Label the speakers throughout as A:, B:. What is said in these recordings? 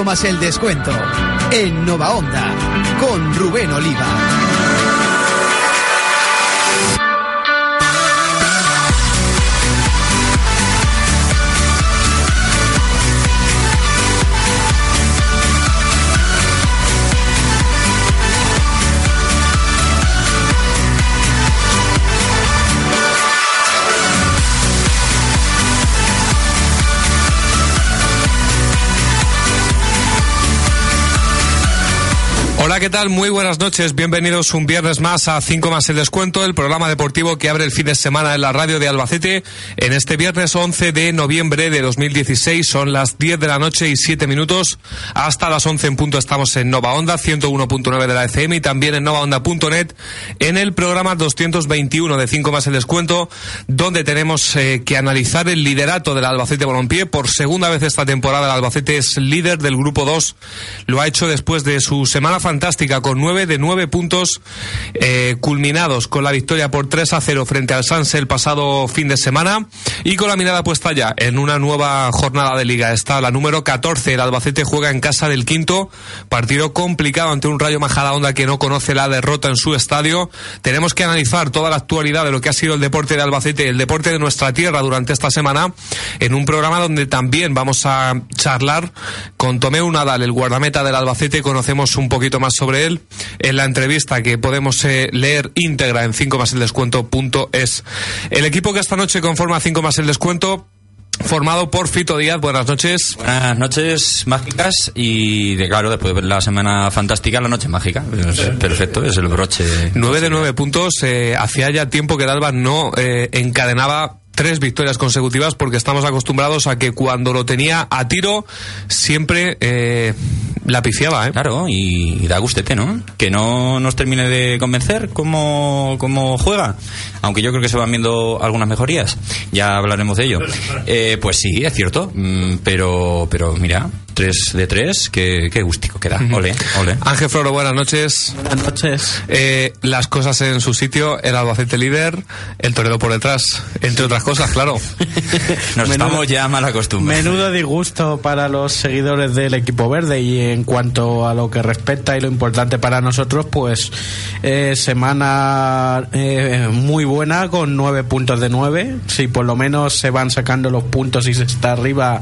A: 5 más el descuento. En Nova Onda, con Rubén Oliva.
B: ¿Qué tal? Muy buenas noches. Bienvenidos un viernes más a 5 más el descuento, el programa deportivo que abre el fin de semana en la radio de Albacete. En este viernes 11 de noviembre de 2016 son las 10 de la noche y 7 minutos. Hasta las 11 en punto estamos en Nova Onda, 101.9 de la FM y también en novaonda.net en el programa 221 de 5 más el descuento, donde tenemos eh, que analizar el liderato del Albacete Balompié. Por segunda vez esta temporada el Albacete es líder del grupo 2. Lo ha hecho después de su semana fantástica fantástica con nueve de nueve puntos eh, culminados con la victoria por 3 a 0 frente al Sanse el pasado fin de semana y con la mirada puesta ya en una nueva jornada de liga. Está la número 14. El Albacete juega en casa del quinto. Partido complicado ante un Rayo Majadahonda que no conoce la derrota en su estadio. Tenemos que analizar toda la actualidad de lo que ha sido el deporte de Albacete, el deporte de nuestra tierra durante esta semana en un programa donde también vamos a charlar con Tomeu Nadal, el guardameta del Albacete. Conocemos un poquito más sobre él en la entrevista que podemos eh, leer íntegra en 5 más el descuento.es. El equipo que esta noche conforma 5 más el descuento formado por Fito Díaz. Buenas noches.
C: Buenas noches mágicas y, de, claro, después de la semana fantástica, la noche mágica. perfecto, es el broche.
B: 9 de 9 puntos. Eh, hacía ya tiempo que Dalva no eh, encadenaba tres victorias consecutivas porque estamos acostumbrados a que cuando lo tenía a tiro siempre eh, la piciaba. ¿eh?
C: Claro, y, da gustete, ¿no? Que no nos termine de convencer cómo, cómo juega, aunque yo creo que se van viendo algunas mejorías, ya hablaremos de ello. Eh, pues sí, es cierto, mm, pero, pero mira, 3 de 3, qué, qué gustico queda. Ole, ole.
B: Ángel Floro, buenas noches.
D: Buenas noches.
B: Eh, las cosas en su sitio, el Albacete líder, el Toledo por detrás, entre otras cosas, claro.
C: Nos estamos ya mal acostumbrados.
D: Menudo disgusto para los seguidores del equipo verde y en cuanto a lo que respecta y lo importante para nosotros, pues eh, semana eh, muy buena con 9 puntos de 9. Si por lo menos se van sacando los puntos y se está arriba,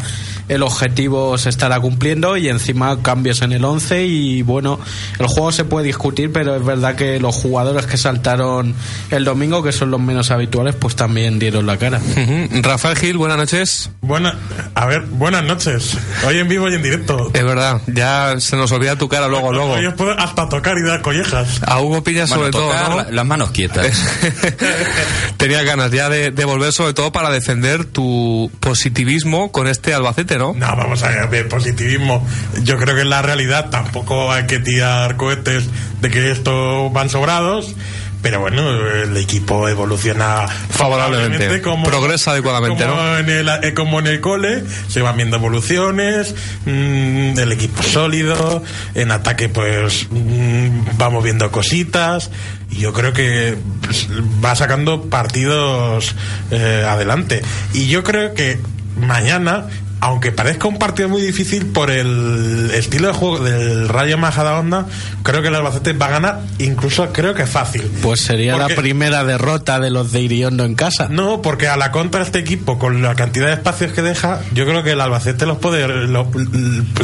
D: el objetivo se estará cumpliendo cumpliendo y encima cambios en el 11 y bueno, el juego se puede discutir, pero es verdad que los jugadores que saltaron el domingo, que son los menos habituales, pues también dieron la cara.
B: Rafael Gil, buenas noches.
E: Buena, a ver, buenas noches. Hoy en vivo y en directo.
B: Es verdad, ya se nos olvida tu cara luego, luego.
E: Os puedo hasta tocar y dar collejas.
B: A Hugo Piña sobre todo,
C: las manos quietas.
B: Tenía ganas ya de, de, volver sobre todo para defender tu positivismo con este Albacete, ¿no?
E: No, vamos a ver, positivismo yo creo que en la realidad. Tampoco hay que tirar cohetes de que estos van sobrados pero bueno, el equipo evoluciona favorablemente, como,
B: progresa adecuadamente,
E: como En el, eh, como en el cole, se van viendo evoluciones, mm, el equipo sólido, en ataque pues mm, vamos viendo cositas, y yo creo que pues, va sacando partidos eh, adelante. Y yo creo que mañana aunque parezca un partido muy difícil por el estilo de juego del Rayo Majadahonda, creo que el Albacete va a ganar, incluso creo que fácil.
D: Pues sería la primera derrota de los de Iriondo en casa.
E: No, porque a la contra este equipo, con la cantidad de espacios que deja, yo creo que el Albacete los puede,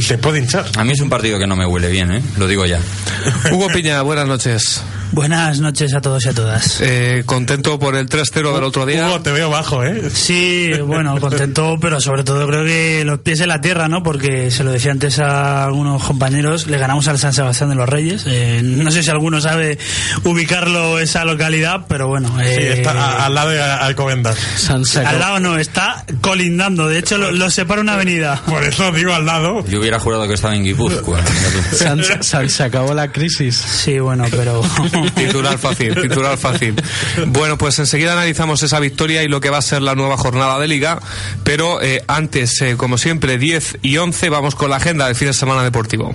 E: se puede hinchar.
C: A mí es un partido que no me huele bien, ¿eh? lo digo ya.
B: Hugo Piña, buenas noches.
F: Buenas noches a todos y a todas.
B: Eh, ¿Contento por el 3-0 del otro día?
E: Hugo, te veo bajo, ¿eh?
F: Sí, bueno, contento, pero sobre todo creo que los pies en la tierra, ¿no? Porque se lo decía antes a algunos compañeros, le ganamos al San Sebastián de los Reyes. Eh, no sé si alguno sabe ubicarlo esa localidad, pero bueno.
E: sí, eh, está al lado de Alcobendas.
F: Al lado no, está colindando. De hecho, lo, separa una avenida.
E: Por eso digo al lado.
C: Yo hubiera jurado que estaba en Guipúzcoa.
D: se acabó la crisis.
F: Sí, bueno, pero...
B: titular fácil, titular fácil. Bueno, pues enseguida analizamos esa victoria y lo que va a ser la nueva jornada de liga, pero eh, antes, eh, como siempre, 10 y 11, vamos con la agenda del fin de semana deportivo.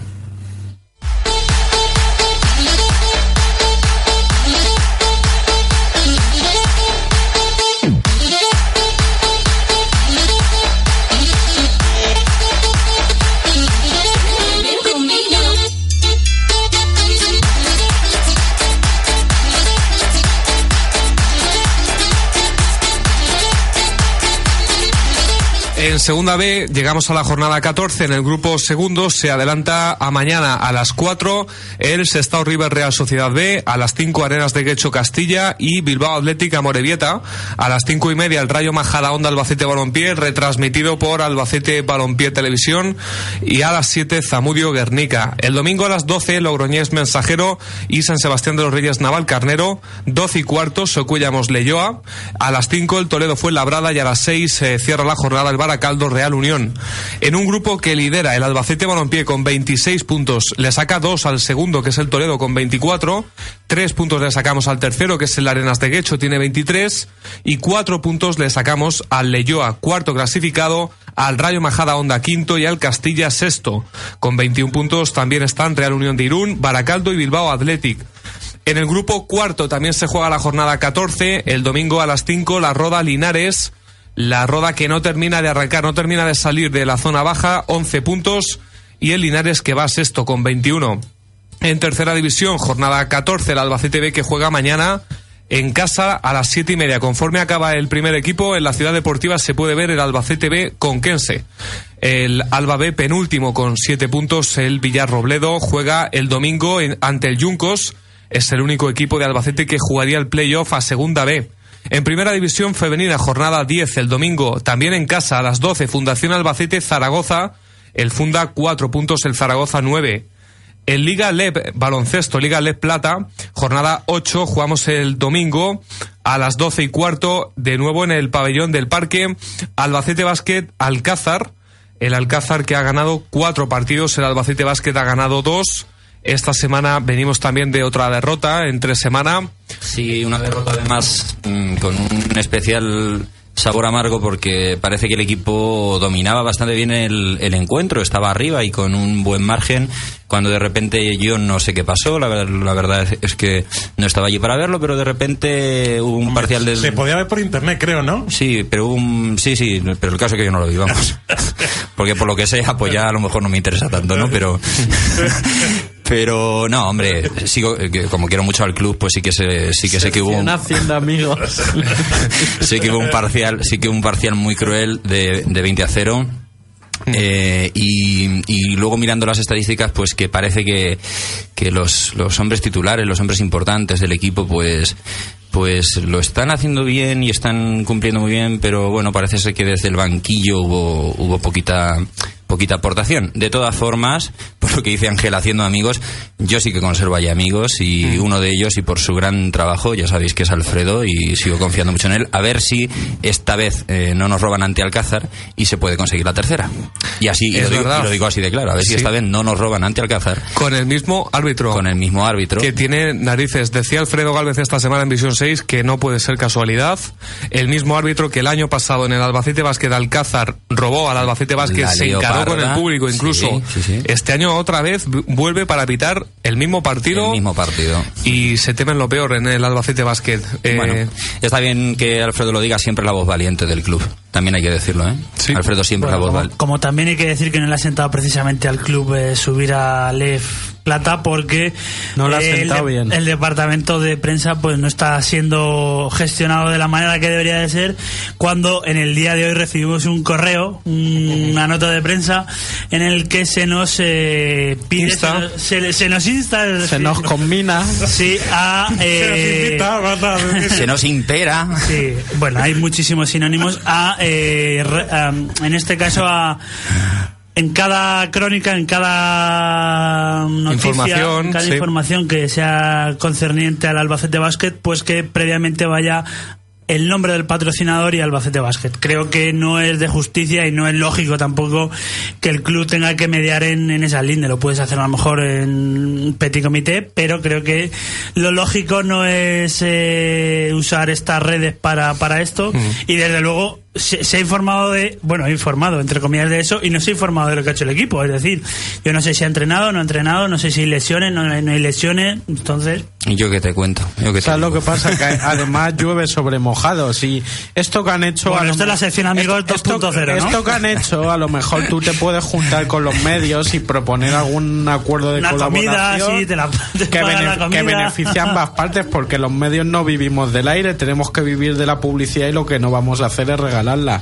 B: En segunda B llegamos a la jornada 14. En el grupo segundo se adelanta a mañana a las 4 el Sestao River Real Sociedad B, a las 5 Arenas de Guecho Castilla y Bilbao Atlética Morevieta, a las 5 y media el Rayo Majada Onda Albacete Balompié, retransmitido por Albacete Balompié Televisión y a las 7 Zamudio Guernica. El domingo a las 12 Logroñés Mensajero y San Sebastián de los Reyes Naval Carnero, 12 y cuarto Socuellamos Leyoa, a las 5 el Toledo fue Labrada y a las 6 se cierra la jornada el Baracaldo Real Unión. En un grupo que lidera el Albacete Balompié con 26 puntos, le saca 2 al segundo que es el Toledo con 24, 3 puntos le sacamos al tercero que es el Arenas de Guecho tiene 23 y 4 puntos le sacamos al Leyoa cuarto clasificado, al Rayo Majada Onda quinto y al Castilla sexto. Con 21 puntos también están Real Unión de Irún, Baracaldo y Bilbao Athletic. En el grupo cuarto también se juega la jornada 14, el domingo a las 5 la Roda Linares, la Roda que no termina de arrancar, no termina de salir de la zona baja, 11 puntos, y el Linares que va sexto con 21. En tercera división, jornada 14, el Albacete B que juega mañana en casa a las siete y media. Conforme acaba el primer equipo, en la ciudad deportiva se puede ver el Albacete B con Kense. El Alba B penúltimo con siete puntos. El Villar Robledo juega el domingo ante el Yuncos. Es el único equipo de Albacete que jugaría el playoff a segunda B. En primera división femenina, jornada 10 el domingo, también en casa a las 12, Fundación Albacete Zaragoza. El Funda cuatro puntos, el Zaragoza nueve. En Liga LEP Baloncesto, Liga LEP Plata, jornada 8, jugamos el domingo a las 12 y cuarto, de nuevo en el pabellón del parque, Albacete Basket Alcázar, el Alcázar que ha ganado cuatro partidos, el Albacete Basket ha ganado dos. Esta semana venimos también de otra derrota, entre semana.
C: Sí, una derrota además mm, con un especial sabor amargo porque parece que el equipo dominaba bastante bien el, el encuentro, estaba arriba y con un buen margen, cuando de repente yo no sé qué pasó, la, la verdad es, es que no estaba allí para verlo, pero de repente hubo un parcial del...
E: Se podía ver por internet, creo, ¿no?
C: Sí, pero hubo un... Sí, sí, pero el caso es que yo no lo vi, vamos. Porque por lo que sea, pues ya a lo mejor no me interesa tanto, ¿no? Pero... Pero no, hombre, sigo, eh, como quiero mucho al club, pues sí que sé, sí que sé que hubo un,
D: amigos.
C: sí que hubo un parcial, sí que hubo un parcial muy cruel de, de 20 a 0. Eh, y, y luego mirando las estadísticas, pues que parece que, que los, los hombres titulares, los hombres importantes del equipo, pues pues lo están haciendo bien y están cumpliendo muy bien, pero bueno, parece ser que desde el banquillo hubo, hubo poquita poquita aportación. De todas formas, lo que dice Ángel haciendo amigos, yo sí que conservo ahí amigos y uno de ellos y por su gran trabajo, ya sabéis que es Alfredo y sigo confiando mucho en él, a ver si esta vez eh, no nos roban ante Alcázar y se puede conseguir la tercera. Y así, y lo, digo, y lo digo así de claro, a ver si esta vez no nos roban ante Alcázar
B: Con el mismo árbitro.
C: con el mismo árbitro.
B: que tiene narices. Decía Alfredo Galvez esta semana en Visión 6 que no puede ser casualidad. El mismo árbitro que el año pasado en el Albacete Basket Alcázar robó al Albacete
C: La
B: se encaró con el público incluso.
C: Sí, sí, sí.
B: Este año otra vez vu- vuelve para pitar el mismo partido.
C: El mismo partido.
B: Y se temen lo peor en el Albacete Basket. Eh,
C: Bueno, está bien que Alfredo lo diga siempre la voz valiente del club. También hay que decirlo, ¿eh?
B: Sí.
C: Alfredo siempre
F: Bueno,
C: la voz
F: como,
C: valiente.
F: como también hay que decir que no le ha sentado precisamente al club eh, subir a Lef Plata porque
D: No le ha
F: eh, el
D: sentado
F: de-
D: bien.
F: el departamento de prensa pues no está siendo gestionado de la manera que debería de ser cuando en el día de hoy recibimos un correo una nota de prensa en el que se nos eh, pide
B: Insta.
F: se, nos- se- se nos insta
D: Se nos combina.
F: sí a eh,
C: Se nos impera.
F: Sí, bueno, hay muchísimos sinónimos a, eh, re- a, en este caso a en cada crónica, en cada noticia,
B: Información,
F: en cada
B: sí.
F: información que sea concerniente al Albacete Basket, pues que previamente vaya el nombre del patrocinador y Albacete Basket. Creo que no es de justicia y no es lógico tampoco que el club tenga que mediar en, en esa línea. Lo puedes hacer a lo mejor en petit comité, pero creo que lo lógico no es eh, usar estas redes para, para esto. Y desde luego se, se ha informado de, bueno, ha informado entre comillas de eso y no se ha informado de lo que ha hecho el equipo. Es decir, yo no sé si ha entrenado, no ha entrenado, no sé si hay lesiones, no, no hay lesiones. Entonces,
C: Y yo que te cuento. Yo que te
D: ¿Sabes lo
C: digo.
D: que pasa? Que además llueve sobre mojados y esto que han hecho...
F: Bueno,
D: a
F: esto es la sección amigos
D: esto-
F: 2.0, ¿no?
D: Esto que han hecho, a lo mejor tú te puedes juntar con los medios y proponer algún acuerdo de
F: Una comida,
D: colaboración
F: sí, te la- te
D: que,
F: pagan la
D: que
F: comida.
D: beneficia a ambas partes porque los medios no vivimos del aire, tenemos que vivir de la publicidad y lo que no vamos a hacer es regalarla.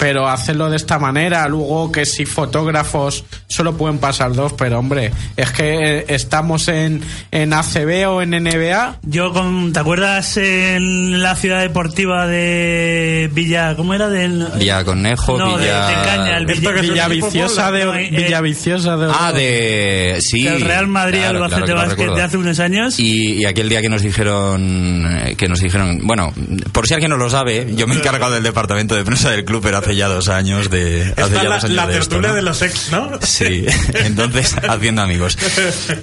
D: Pero hacerlo de esta manera, luego que si fotógrafos solo pueden pasar dos, pero hombre, es que eh, estamos en, en ACB o en NBA.
F: Yo, con, ¿te acuerdas en la ciudad deportiva de Villa, ¿cómo era? Del,
C: Villa Conejo,
F: no, de-
C: Villa...
F: de, Caña, el Villa,
D: Villa Viciosa de,
F: no, eh,
D: Villa Viciosa de
C: Ah, de... Sí.
F: del Real Madrid
C: claro,
F: Albacete
C: claro
F: de hace unos años.
C: Y, y aquel día que nos dijeron, eh, que nos dijeron, bueno, por si alguien no lo sabe, yo me he encargado del departamento de prensa del club, pero hace ya dos años de, hace
E: Esta
C: ya
E: la,
C: dos años
E: la
C: de esto,
E: tertulia
C: ¿no?
E: de los ex, ¿no?
C: Sí, entonces haciendo amigos.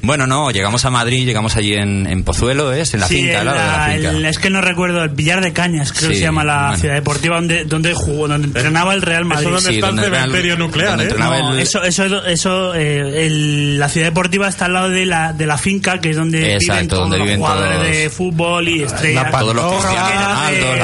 C: Bueno, no, llegamos a Madrid, llegamos allí en, en Pozuelo, ¿es? En la
F: Sí,
C: finca,
F: en
C: la
F: la-
C: finca.
F: el- es que no recuerdo, el Villar de Cañas, creo que
C: Sí,
F: se llama la
C: bueno.
F: ciudad deportiva donde, donde jugó, donde entrenaba el Real Madrid.
E: donde está el
C: donde era
E: cementerio nuclear,
C: donde
E: ¿eh?
F: No,
C: el-
F: eso, eso, eso eh, el- la ciudad deportiva está al lado de la, de la finca, que es donde viven
C: Exacto,
F: todos
C: donde
F: los
C: viven
F: jugadores
C: todos-
F: de fútbol y estrellas.
C: todos los
D: Pantoja,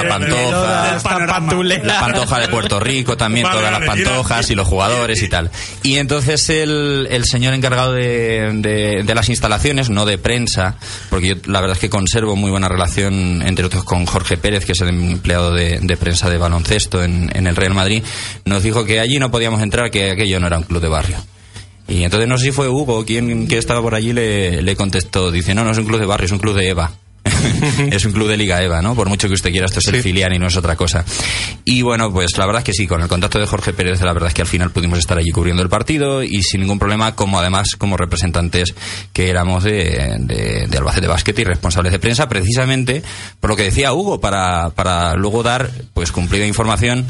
C: la Pantoja, la pantoja de Puerto Rico también,
E: Vale,
C: todas las pantojas y los jugadores y tal. Y entonces el, el señor encargado de, de- de las instalaciones, no de prensa, porque yo la verdad es que conservo muy buena relación, entre otros con Jorge Pérez, que es el empleado de, de prensa de baloncesto en, en el Real Madrid, nos dijo que allí no podíamos entrar, que aquello no era un club de barrio. Y entonces no sé si fue Hugo quien que estaba por allí le, le contestó, dice, no, no es un club de barrio, es un club de EVA. es un club de Liga EVA, ¿no? Por mucho que usted quiera, esto es el filial y no es otra cosa. Y bueno, pues la verdad es que sí, con el contacto de Jorge Pérez, la verdad es que al final pudimos estar allí cubriendo el partido y sin ningún problema, como además como representantes que éramos de, de, de Albacete Basket y responsables de prensa, precisamente por lo que decía Hugo, para, para luego dar pues cumplida información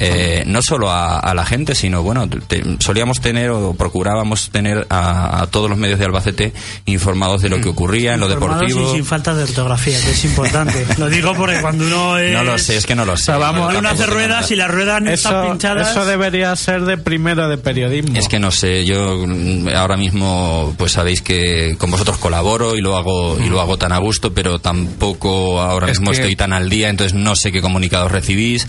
C: eh, no solo a, a la gente, sino bueno, te- solíamos tener o procurábamos tener a, a todos los medios de Albacete informados de lo que ocurría en lo deportivo.
F: y sin falta de ortografía, que es importante. lo digo porque cuando uno es...
C: No lo sé, es que no lo sé.
D: vamos,
F: uno hace
C: Tampoco
F: ruedas y las ruedas no están
D: Eso,
F: pinchadas...
D: eso debería ser de primero de periodismo.
C: Es que no sé, yo mm, ahora mismo pues sabéis que con vosotros colaboro y lo hago y lo hago tan a gusto, pero tampoco ahora
B: Es
C: mismo
B: que-
C: estoy tan al día, entonces no sé qué comunicados recibís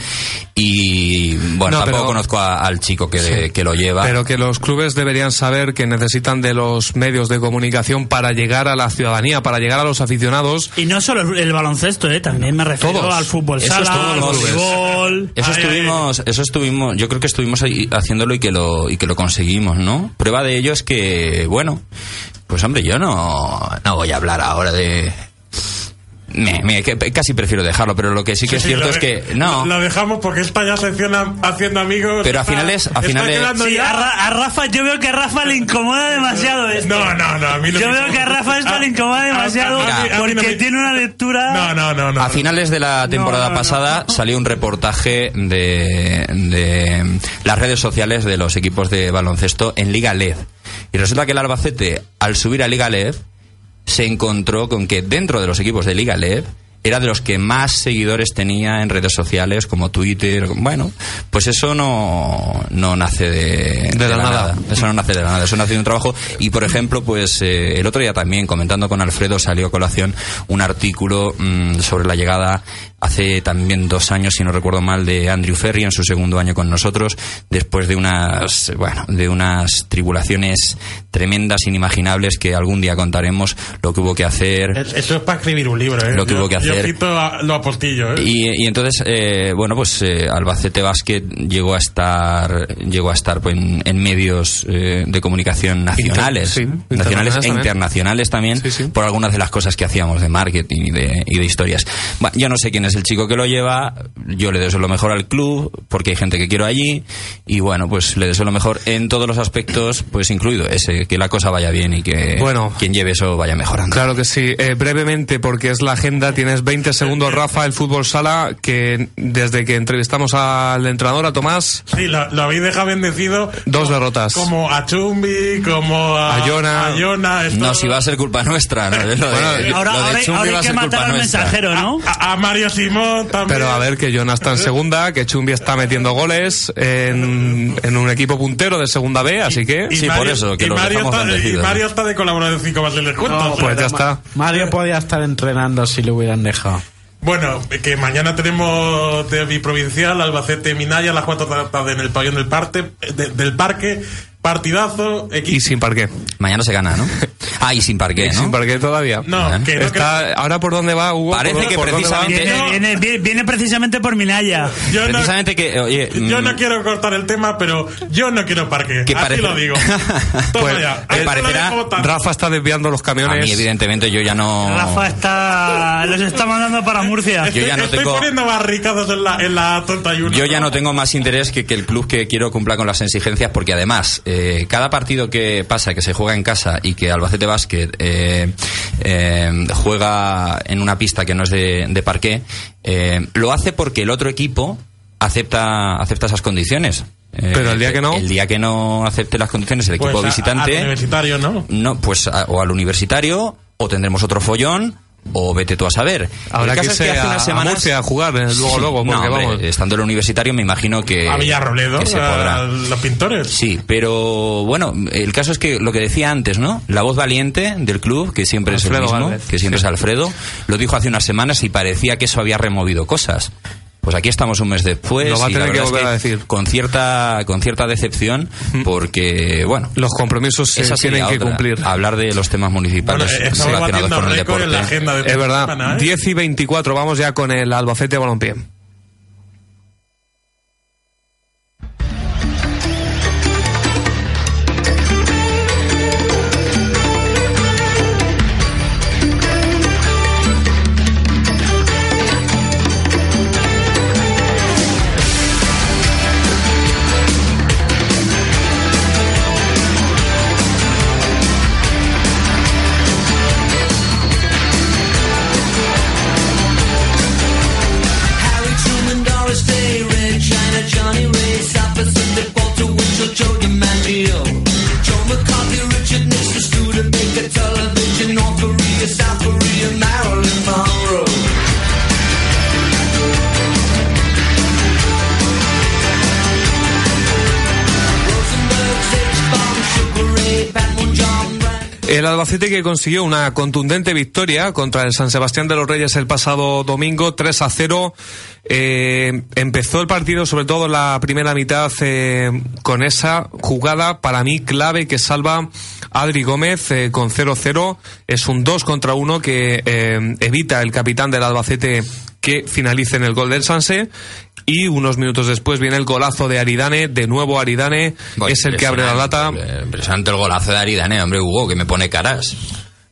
C: y bueno,
B: No,
C: tampoco
B: pero-
C: conozco a- al chico que,
B: Sí.
C: que lo lleva.
B: Pero que los clubes deberían saber que necesitan de los medios de comunicación para llegar a la ciudadanía, para llegar a los aficionados.
F: Y no solo el, el baloncesto, ¿eh? también me refiero
B: Todos.
F: al fútbol
C: Eso
F: sala, al voleibol...
C: Eso
F: Ay, ay,
C: estuvimos, eso estuvimos, yo creo que estuvimos ahí haciéndolo y que lo y que lo conseguimos, ¿no? Prueba de ello es que, bueno, pues hombre, yo no no voy a hablar ahora de me, me- que casi prefiero dejarlo, pero lo que sí que es
E: Sí,
C: cierto
E: lo
C: es que no,
E: Lo dejamos porque esta ya sección a- haciendo amigos.
C: Pero a
E: está-
C: finales- a
E: está
C: finales-
F: Sí,
E: ya-
F: a, Ra- a Rafa, yo veo que a Rafa le incomoda demasiado esto.
E: No, no, no, a mí no
F: Yo veo que a Rafa esto
E: Ah,
F: le incomoda demasiado
E: a a no
F: porque
E: me-
F: tiene una lectura...
E: No, no, no, no.
C: A finales de la temporada
F: no, no.
C: pasada salió un reportaje de, de las redes sociales de los equipos de baloncesto en Liga LED. Y resulta que el Albacete, al subir a Liga LED, se encontró con que dentro de los equipos de Liga LED era de los que más seguidores tenía en redes sociales como Twitter. Bueno, pues eso no, no nace de,
B: De la nada.
C: Eso no nace de la nada, eso nace de un trabajo. Y por ejemplo, pues eh, el otro día también, comentando con Alfredo, salió a colación un artículo mm, sobre la llegada hace también dos años, si no recuerdo mal, de Andrew Ferry en su segundo año con nosotros, después de unas, bueno, de unas tribulaciones tremendas, inimaginables, que algún día contaremos lo que hubo que hacer.
E: Es- Eso es para escribir un libro, ¿eh?
C: Lo que
E: Yo-
C: hubo que
E: Yo
C: hacer.
E: quito a- lo apostillo, ¿eh?
C: Y, y entonces, eh, bueno, pues eh, Albacete Basket llegó a estar, llegó a estar pues, en, en medios eh, de comunicación nacionales,
B: Inter- sí,
C: nacionales e
B: internacionales también.
C: internacionales también,
B: Sí, sí.
C: por algunas de las cosas que hacíamos de marketing y de, y de historias. Bueno, yo no sé quién es el chico que lo lleva, yo le deseo lo mejor al club, porque hay gente que quiero allí, y bueno, pues le deseo lo mejor en todos los aspectos, pues incluido ese, que la cosa vaya bien y que
B: Bueno.
C: quien lleve eso vaya mejorando.
B: Claro que sí. Eh, brevemente, porque es la agenda, tienes 20 segundos, Rafa, el fútbol sala, que desde que entrevistamos al entrenador, a Tomás,
E: Sí, lo, lo habéis dejado bendecido.
B: dos derrotas.
E: Como a Chumbi, como a,
B: A Jona.
E: a Jona, esto-
C: No, si va a ser culpa nuestra, ¿no? Lo de-
B: Bueno,
F: Ahora,
C: lo de
F: ahora-
C: Chumbi
F: hay que matar al
C: nuestra.
F: mensajero, ¿no?
E: a, a Mario Simón también.
B: Pero a ver, que Jonah está en segunda, que Chumbi está metiendo goles en, en un equipo puntero de segunda B, así que...
E: Y
C: Sí, por eso, que
E: y
C: los
E: Mario
C: dejamos
E: está, y
C: bendecidos.
E: Mario está de colaborador de 5 más el descuento.
D: No,
E: o sea,
B: Pues ya está.
D: Mario podía estar entrenando si le hubieran dejado.
E: Bueno, que mañana tenemos derbi provincial, Albacete Minaya, a las 4 de la tarde en el pabellón del, parte, de- del parque. Partidazo, equipo.
B: Y sin parqué.
C: Mañana se gana, ¿no? Ah, y sin parqué,
B: Y
C: ¿no?
B: sin parqué todavía.
E: No,
C: Bueno.
E: que no
B: Está, ahora por dónde va Hugo
C: Parece
B: ¿Por-
C: que
B: por
C: precisamente-
F: Viene, viene- viene- precisamente por Minaya.
E: yo no,
C: Precisamente que, oye,
E: yo
C: mm,
E: no quiero cortar el tema, pero yo no quiero parque.
C: Que
E: Así
C: parece-
E: lo digo. Toma
B: Pues,
E: ya.
C: que
E: lo
C: parecerá-.
B: Rafa está desviando los
C: a
B: camiones.
C: mí evidentemente yo ya no...
F: Rafa está. Los está mandando para Murcia.
C: Yo ya no
E: Estoy
C: tengo-
E: poniendo barricadas en la, en la 31.
C: Yo ya no tengo más interés que que el club que quiero cumpla con las exigencias, porque además, eh, cada partido que pasa, que se juega en casa y que Albacete Basket eh, eh, juega en una pista que no es de, de parqué, eh, lo hace porque el otro equipo acepta, acepta esas condiciones. Eh,
B: Pero el día que no.
C: El día que no acepte las condiciones el
E: Pues
C: equipo
E: a-
C: visitante.
E: al universitario, ¿no?
C: No, pues a- o al universitario, o tendremos otro follón, o vete tú a saber. El
B: que
C: caso es
B: irse
C: hace
B: a,
C: unas
B: a
C: semanas-
B: Murcia a jugar, eh, luego,
C: Sí,
B: luego,
C: no,
B: porque
C: hombre,
B: vamos.
C: estando en el universitario me imagino que,
E: a Villarrobledo,
C: que se
E: a los pintores.
C: Sí, pero bueno, el caso es que lo que decía antes, ¿no? La voz valiente del club, que siempre es el mismo,
B: Valdez,
C: que siempre
B: sí.
C: es Alfredo, lo dijo hace unas semanas y parecía que eso había removido cosas. Pues aquí estamos un mes después
B: Lo va a
C: y la
B: tener que
C: verdad es
B: volver a decir.
C: con cierta con cierta decepción porque bueno,
B: Los compromisos se tienen que
C: otra,
B: cumplir.
C: hablar de los temas
E: Bueno,
C: municipales
E: estamos
C: relacionados con el deporte.
E: en la agenda de
B: Es verdad,
E: semana, ¿eh?
B: 10 y 24, vamos ya con el Albacete Balompié. El Albacete que consiguió una contundente victoria contra el San Sebastián de los Reyes el pasado domingo, 3 a 0. Eh, empezó el partido, sobre todo en la primera mitad, eh, con esa jugada para mí clave que salva Adri Gómez eh, con 0-0. Es un 2 contra 1 que eh, evita el capitán del Albacete que finalice en el gol del Sanse. Y unos minutos después viene el golazo de Aridane, de nuevo Aridane, es el que abre la lata.
C: impresionante, Impresionante el golazo de Aridane, hombre, Hugo, que me pone caras.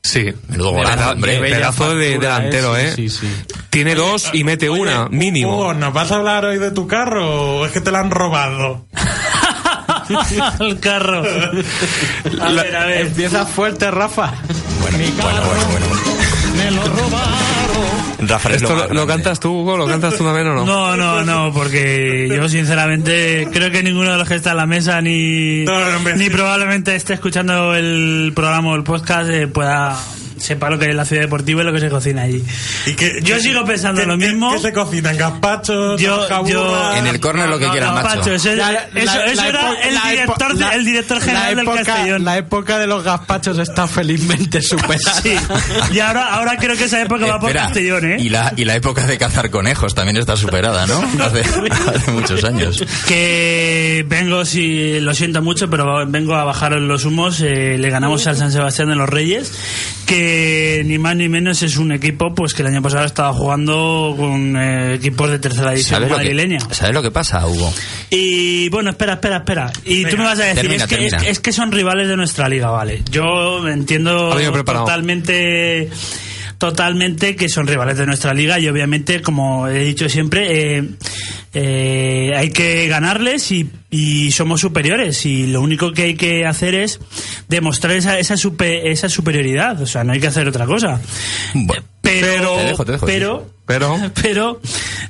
B: Sí.
C: Menudo golazo, hombre.
B: Pedazo de delantero,
D: eh,
B: ¿eh?
D: sí, sí,
B: Tiene dos y mete
E: Oye,
B: una,
E: Hugo,
B: mínimo.
E: ¿nos vas a hablar hoy de tu carro o es que te la han robado?
F: el carro. A ver, a ver.
D: Empieza fuerte, Rafa.
C: Bueno, bueno, bueno, bueno. Rafael
B: ¿Esto
C: lo
B: cantas tú, Hugo? ¿Lo cantas tú también o no?
F: No, no, no, porque yo sinceramente creo que ninguno de los que está en la mesa ni,
E: No, no, hombre.
F: ni probablemente esté escuchando el programa o el podcast eh, pueda sepa lo que es la ciudad deportiva y lo que se cocina allí.
E: ¿Y que,
F: Yo
E: que-
F: sigo pensando
E: que-
F: lo mismo.
E: ¿Qué se cocinan? ¿Gazpachos?
F: Yo, yo
C: En el córner lo que quieras, macho.
F: Eso,
D: La-
F: eso-
D: la-
F: eso
D: la
F: era el director,
D: la-
F: el director general
D: la
F: del Castellón.
D: La época de los gazpachos está felizmente superada.
F: Sí. Y ahora, ahora creo que esa época va por Castellón, ¿eh?
C: y, la, y la época de cazar conejos también está superada, ¿no? Hace, hace muchos años.
F: Que vengo, si lo siento mucho, pero vengo a bajar los humos. eh, le ganamos al San Sebastián de los Reyes, que ni más ni menos es un equipo pues que el año pasado estaba jugando con eh, equipos de tercera división
C: ¿Sabes lo,
F: madrileña.
C: que, ¿Sabes lo que pasa, Hugo?
F: Y bueno, espera, espera, espera. Y tú me vas a decir,
C: termina,
F: es, que,
C: termina.
F: es que- es que son rivales de nuestra liga, vale. Yo entiendo totalmente totalmente que son rivales de nuestra liga y obviamente como he dicho siempre eh, eh, hay que ganarles y, y somos superiores y lo único que hay que hacer es demostrar esa esa, supe- esa superioridad o sea no hay que hacer otra cosa.
C: Bueno,
F: pero
C: Te dejo, te dejo,
F: pero
B: Pero,
F: pero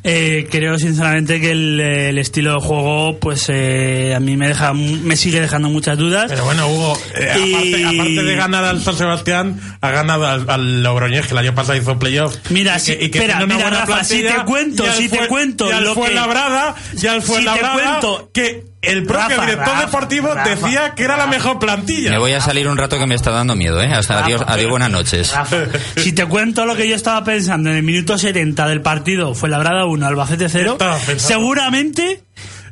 F: eh, creo sinceramente que el, el estilo de juego pues eh, a mí me deja me sigue dejando muchas dudas
E: Pero bueno, Hugo, eh,
F: Y-
E: aparte, aparte de ganar al San Sebastián, ha ganado al, al Logroñés, que el año pasado hizo playoff.
F: Mira,
E: Y
F: si-
E: que- y que
F: espera, mira, Rafa, si te cuento, si te
E: Fue-
F: cuento
E: y al
F: lo que-
E: Fuenlabrada, y al
F: Si te
E: Fuenlabrada,
F: cuento-
E: que el propio
F: Rafa,
E: director
F: Rafa,
E: deportivo
F: Rafa,
E: decía que era la mejor plantilla.
C: me voy a salir un rato que me está dando miedo, ¿eh? Hasta adiós, adiós, buenas noches.
F: Rafa, si te cuento lo que yo estaba pensando en el minuto 70 del partido fue Labrada 1, Albacete 0,
E: Estabas pensando.
F: seguramente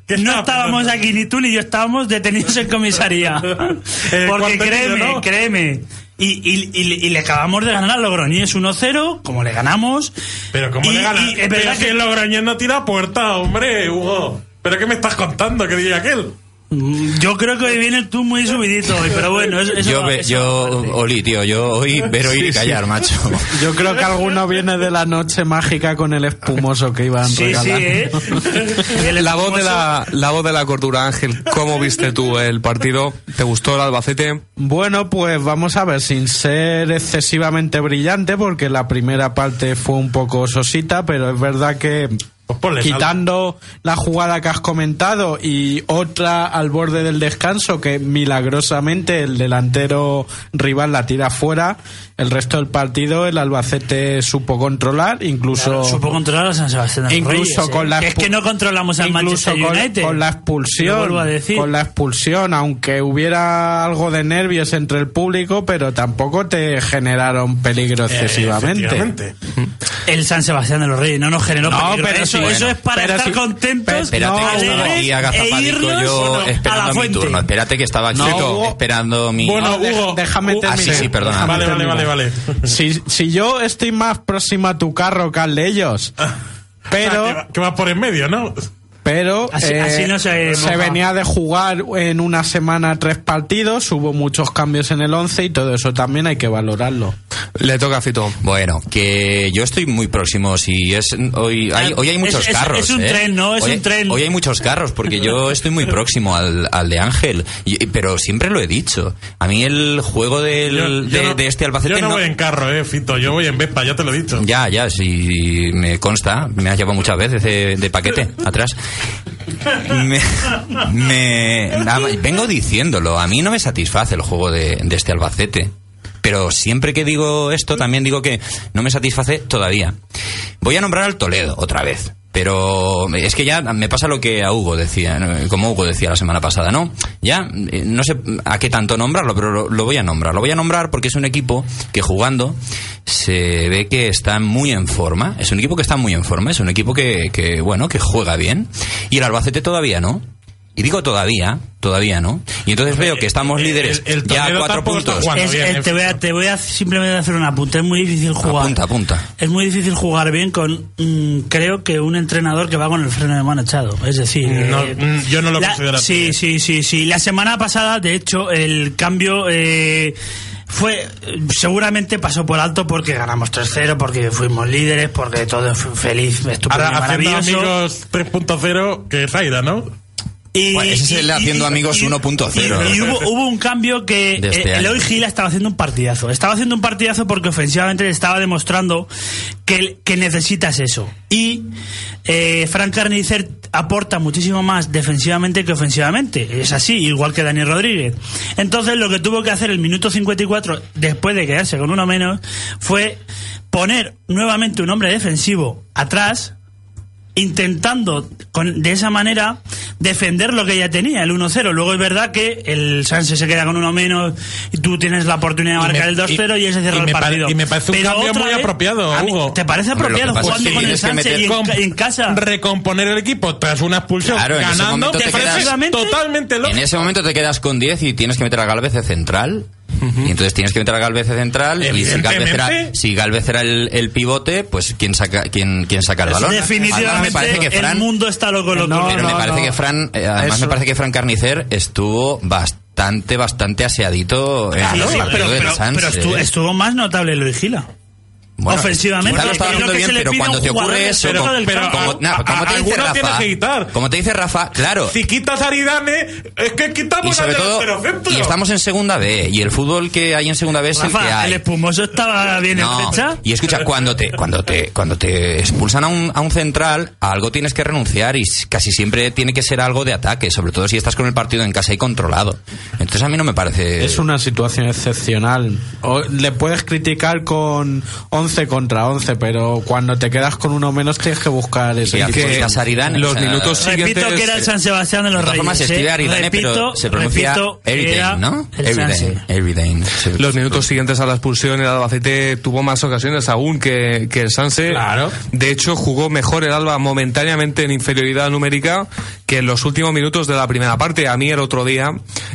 E: ¿Qué
F: no estábamos aquí ni tú ni yo estábamos detenidos en comisaría. Porque créeme, créeme. Y, y, y- y le acabamos de ganar a Logroñés 1-0, como le ganamos.
E: Pero ¿cómo le ganas? Pero
F: verdad
E: si
F: que-
E: el Logroñés no tira puerta, hombre, Hugo. ¿Pero qué me estás contando? ¿Qué diría aquel?
F: Yo creo que hoy viene tú muy subidito hoy, pero bueno, eso, eso
C: yo,
F: va- eso
C: yo. Oli, tío, yo hoy ver, oír y callar, macho.
D: Yo creo que alguno viene de la noche mágica con el espumoso que iban
F: Sí, sí,
D: regalando.
F: ¿eh? El
B: La voz de la, la voz de la cordura, Ángel, ¿cómo viste tú el partido? ¿Te gustó el Albacete?
D: Bueno, pues vamos a ver, sin ser excesivamente brillante, porque la primera parte fue un poco sosita, pero es verdad que
E: Pues
D: quitando la jugada que has comentado y otra al borde del descanso que milagrosamente el delantero rival la tira fuera, el resto del partido el Albacete supo controlar, incluso
F: Supo controlar a San Sebastián
D: incluso
F: Reyes, ¿eh?
D: con la
F: es que no controlamos al
D: incluso
F: Manchester
D: con,
F: United.
D: con la expulsión
F: vuelvo a decir.
D: con la expulsión aunque hubiera algo de nervios entre el público pero tampoco te generaron peligro excesivamente
E: Efectivamente.
F: El San Sebastián de los Reyes no nos generó
D: No,
F: peligro.
D: pero
F: eso,
D: sí,
F: eso
D: bueno.
F: es para
D: Pero
F: estar
D: sí,
F: contentos,
D: pero
C: Espérate
D: No,
C: que estaba aquí
F: e
C: agazapadico
F: irnos
C: yo
F: a la
C: esperando mi
F: fuente.
C: turno. Espérate que estaba aquí
D: No,
C: esperando mi...
E: Bueno, Hugo.
D: déjame
E: Hugo-
C: Ah, sí,
D: terminar.
C: sí, perdona.
E: Vale, vale, vale,
D: terminar.
E: vale.
D: si, si yo estoy más próximo a tu carro que al de ellos pero
E: Ah, que, va, que va por en medio, ¿no?
D: Pero
F: Así-
D: eh,
F: así no se moja.
D: venía de jugar en una semana tres partidos, hubo muchos cambios en el 11 y todo eso también hay que valorarlo.
B: Le toca a Fito.
C: Bueno, que yo estoy muy próximo. Si es hoy hay, hoy hay
F: Es-
C: muchos
F: es-
C: carros.
F: es un
C: ¿eh?
F: tren, ¿no? Es
C: hoy,
F: un tren.
C: Hoy hay muchos carros porque yo estoy muy próximo al, al de Ángel. Y- pero siempre lo he dicho. A mí el juego del,
E: Yo- yo
C: de,
E: no-
C: de este Albacete
E: Yo no,
C: no-
E: voy en carro, eh, Fito. Yo voy en Vespa, ya te lo he dicho.
C: Ya, ya, sí, me consta. Me has llevado muchas veces de, de paquete atrás. Me, vengo diciéndolo. A mí no me satisface el juego de este Albacete. Pero siempre que digo esto, también digo que no me satisface todavía. Voy a nombrar al Toledo otra vez. Pero es que ya me pasa lo que a Hugo decía, como Hugo decía la semana pasada, ¿no? Ya eh, no sé a qué tanto nombrarlo, pero lo, lo voy a nombrar. Lo voy a nombrar porque es un equipo que jugando se ve que está muy en forma. Es un equipo que está muy en forma, es un equipo que, que bueno, que juega bien. Y el Albacete todavía no. Y digo todavía, todavía no. Y entonces veo que estamos
E: el-
C: líderes
E: el
C: ya a cuatro puntos.
E: jugando.
F: Es-
E: bien,
F: eh, te, voy a, te voy a simplemente hacer un apunte. Es muy difícil jugar.
C: Apunta, apunta.
F: Es muy difícil jugar bien con, mm, creo que un entrenador que va con el freno de mano echado. Es decir,
E: No,
F: eh,
E: mm, yo no lo
F: la-
E: considero así,
F: Sí,
E: eh.
F: sí, sí, sí. La semana pasada, de hecho, el cambio eh, fue seguramente pasó por alto porque ganamos 3-0, porque fuimos líderes, porque todo fue feliz, estupendo,
E: Ahora,
F: y
E: haciendo
F: maravilloso.
E: amigos 3.0, que es Aida, ¿no?
F: Y,
C: Bueno, ese es el haciendo amigos 1.0.
F: Y, y hubo, hubo un cambio que
C: este
F: eh. Eloy Gil estaba haciendo un partidazo. Estaba haciendo un partidazo porque ofensivamente le estaba demostrando que, que necesitas eso. Y eh, Frank Carnicer aporta muchísimo más defensivamente que ofensivamente. Es así, igual que Dani Rodríguez. Entonces lo que tuvo que hacer el minuto 54, después de quedarse con uno menos, fue poner nuevamente un hombre defensivo atrás intentando con, de esa manera defender lo que ya tenía, el 1-0. Luego es verdad que el Sánchez se queda con uno menos y tú tienes la oportunidad de marcar
E: me-
F: el 2-0 y,
E: y-
F: él se cierra
E: y
F: el partido.
E: y me parece un
F: Pero
E: cambio muy
F: vez,
E: apropiado,
F: mí-
E: Hugo.
F: ¿Te parece apropiado jugando con el Sánchez y en, casa?
E: Recomponer el equipo tras una expulsión
C: Claro, en ese
E: ganando,
C: te
E: parece
F: quedas-
E: totalmente loco.
C: En ese momento te quedas con 10 y tienes que meter a Galvez de central. Y entonces tienes que meter a Galvez de central. Y si Galvez era, si Galvez era el, el pivote, pues ¿quién saca, quién, quién saca el balón? Además, me
F: Definitivamente
C: parece que Fran,
F: el mundo está loco loco.
D: No,
C: pero me
D: no,
C: parece
D: no.
C: que Fran, eh, además
D: Eso.
C: me parece que Fran Carnicer estuvo bastante, bastante aseadito en
F: Sí, pero, pero- pero estuvo,
C: ¿eh?
F: estuvo más notable Eloy Gila.
C: Bueno,
F: ofensivamente,
C: lo estaba
F: es lo
C: haciendo
F: que
C: bien, pero
F: a
C: cuando te ocurre eso,
F: centro
C: como,
E: pero
C: como-
E: a-
C: no,
E: a-
C: como te dice Rafa,
E: que quitar.
C: como te dice Rafa, claro,
E: Si quitas a Aridane, es que
C: y
E: quitamos
C: sobre
E: al
C: todo, y estamos en segunda B, y el fútbol que hay en segunda B es el que
F: Rafa,
C: hay.
F: el espumoso estaba bien en
C: No,
F: fecha.
C: y escucha, cuando te, cuando te, cuando te expulsan a un, a un central, a algo tienes que renunciar y casi siempre tiene que ser algo de ataque, sobre todo si estás con el partido en casa y controlado. Entonces a mí no me parece.
D: Es una situación excepcional. O le puedes criticar con 11 contra 11, pero cuando te quedas con uno menos tienes que buscar ese
C: Y
D: equipo.
C: que
B: los
C: o sea,
B: minutos
F: Repito
B: siguientes
F: que era el San Sebastián de los Reyes. ¿eh?
C: escribe Aridane,
F: repito,
C: pero se pronuncia
F: repito
C: Eridane, ¿no? Se-
B: Los minutos siguientes a la expulsión, el Albacete tuvo más ocasiones aún que, que el Sanse.
E: Claro.
B: De hecho, jugó mejor el Alba momentáneamente en inferioridad numérica que en los últimos minutos de la primera parte. A mí el otro día,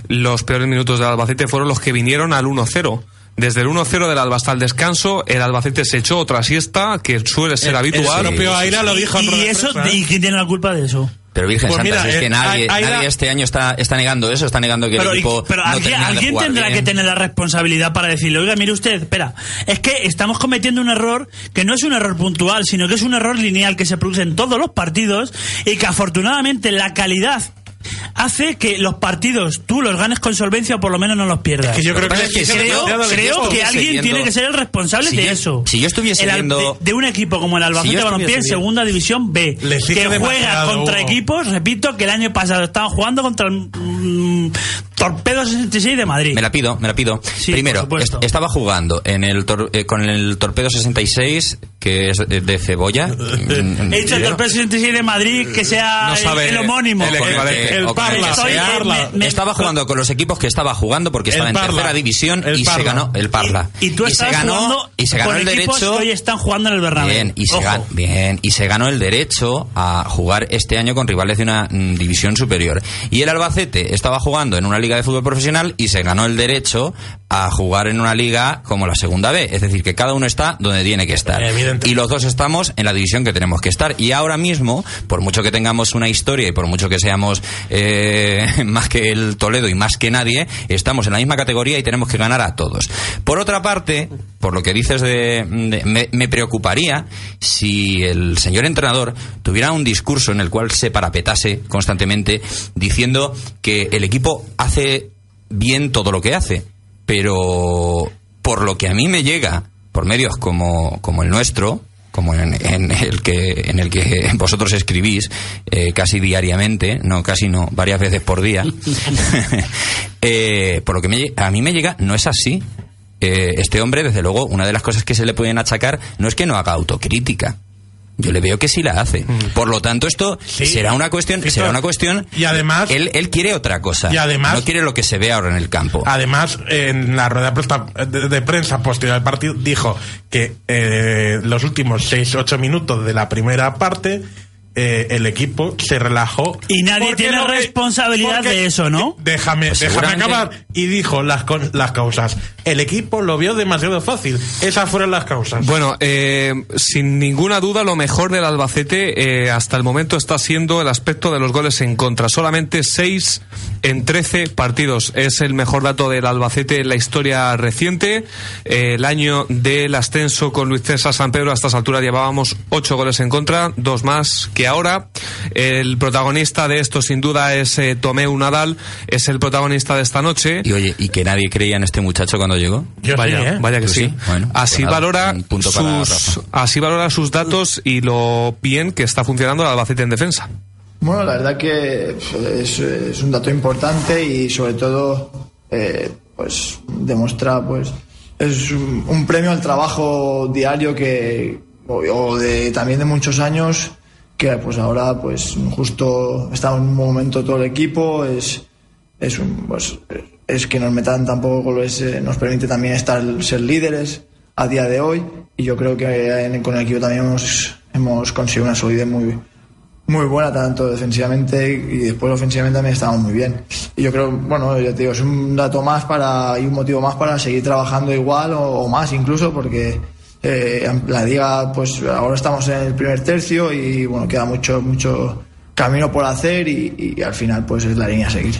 B: los peores minutos del Albacete fueron los que vinieron al 1-0. Desde el 1-0 del Alba hasta el descanso, el Albacete se echó otra siesta, que suele ser habitual.
E: El propio Aira lo dijo
F: ¿Y eso?
E: prensa, ¿eh?
F: ¿Y quién tiene la culpa de eso?
C: Pero Virgen
E: Pues
C: Santa,
E: mira,
C: es que
E: eh,
C: nadie,
E: Aira-
C: nadie este año está, está negando eso, está negando que
F: Pero,
C: el
F: y-
C: equipo
F: pero
C: no
F: alguien, alguien tendrá
C: bien.
F: que tener la responsabilidad para decirle, oiga, mire usted, espera, es que estamos cometiendo un error que no es un error puntual, sino que es un error lineal que se produce en todos los partidos y que afortunadamente la calidad hace que los partidos tú los ganes con solvencia o por lo menos no los pierdas.
E: que yo creo que
C: es
F: creo, que alguien
C: viendo-
F: tiene que ser el responsable
C: si
F: de
C: yo-
F: eso.
C: si yo estuviese
F: El
C: viendo-
F: de, de un equipo como el Albacete
C: Si
F: Balompié en segunda división B, que juega contra
E: Hugo.
F: equipos, repito, que el año pasado estaban jugando contra el mm, Torpedo 66 de Madrid.
C: Me la pido, me la pido.
F: Sí,
C: Primero, est- estaba jugando en el tor- eh, con el Torpedo 66, que es de, cebolla. Mm,
F: He dicho el Torpedo 66 de Madrid que sea
B: No
F: el-
B: sabe
F: el, homónimo.
B: el
C: el
E: El
C: o
E: Parla,
F: Estoy-
E: Parla.
F: me- me-
C: estaba jugando con los equipos que estaba jugando porque estaba en
E: Parla.
C: tercera división y se ganó el Parla.
F: Y, y tú
C: se
F: estás
C: ganó
F: jugando
C: y se ganó el derecho
F: hoy están jugando en el Bernabéu.
C: Bien y, se
F: Ojo.
C: gan- bien, y se ganó el derecho a jugar este año con rivales de una mm, división superior. Y el Albacete estaba jugando en una liga de fútbol profesional y se ganó el derecho a jugar en una liga como la segunda B. Es decir, que cada uno está donde tiene que estar. Y los dos estamos en la división que tenemos que estar. Y ahora mismo, por mucho que tengamos una historia y por mucho que seamos eh, más que el Toledo y más que nadie, estamos en la misma categoría y tenemos que ganar a todos. Por otra parte, por lo que dices de, me, me preocuparía si el señor entrenador tuviera un discurso en el cual se parapetase constantemente diciendo que el equipo hace bien todo lo que hace, pero por lo que a mí me llega por medios como, como el nuestro, como en, en el que en el que vosotros escribís eh, casi diariamente, no casi no, varias veces por día. eh, por lo que me a mí me llega no es así. Eh, este hombre, desde luego, una de las cosas que se le pueden achacar no es que no haga autocrítica. Yo le veo que sí la hace. Por lo tanto, esto
E: Sí.
C: será una cuestión, será una cuestión.
E: Y además-
C: él, él quiere otra cosa.
E: Y además-
C: no quiere lo que se ve ahora en el campo.
E: Además, en la rueda de prensa- de, de prensa posterior al partido, dijo que eh, los últimos 6-8 minutos de la primera parte eh, el equipo se relajó.
F: Y nadie tiene responsabilidad
E: porque-
F: de eso, ¿no?
E: Déjame,
C: Pues
E: déjame acabar. Y dijo las, con- las causas. El equipo lo vio demasiado fácil. Esas fueron las causas.
B: Bueno, eh, sin ninguna duda, lo mejor del Albacete eh, hasta el momento está siendo el aspecto de los goles en contra. Solamente 6 en 13 partidos. Es el mejor dato del Albacete en la historia reciente. Eh, el año del ascenso con Luis César San Pedro, a estas alturas llevábamos 8 goles en contra, dos más que ahora. El protagonista de esto, sin duda, es eh, Tomeu Nadal. Es el protagonista de esta noche.
C: Y oye, ¿y que nadie creía en este muchacho cuando llegó?
E: Yo
B: vaya,
E: sí, ¿eh?
B: vaya que
C: Tú
B: sí.
C: sí. Bueno,
B: así
C: pues nada,
B: valora sus,
C: Rafa.
B: así valora sus datos y lo bien que está funcionando el Albacete en defensa.
G: Bueno, la verdad que es, es un dato importante y sobre todo eh, pues demuestra pues es un, un premio al trabajo diario que o, o de también de muchos años que pues ahora pues justo estamos en un momento todo el equipo es es un, pues es que nos metan tampoco eh, nos permite también estar ser líderes a día de hoy y yo creo que con el equipo también hemos hemos conseguido una solidez muy muy buena tanto defensivamente y después ofensivamente también estamos muy bien. Y yo creo bueno ya te digo es un dato más para y un motivo más para seguir trabajando igual o, o más incluso porque eh, la liga pues ahora estamos en el primer tercio y bueno queda mucho mucho camino por hacer y, y al final pues es la línea a seguir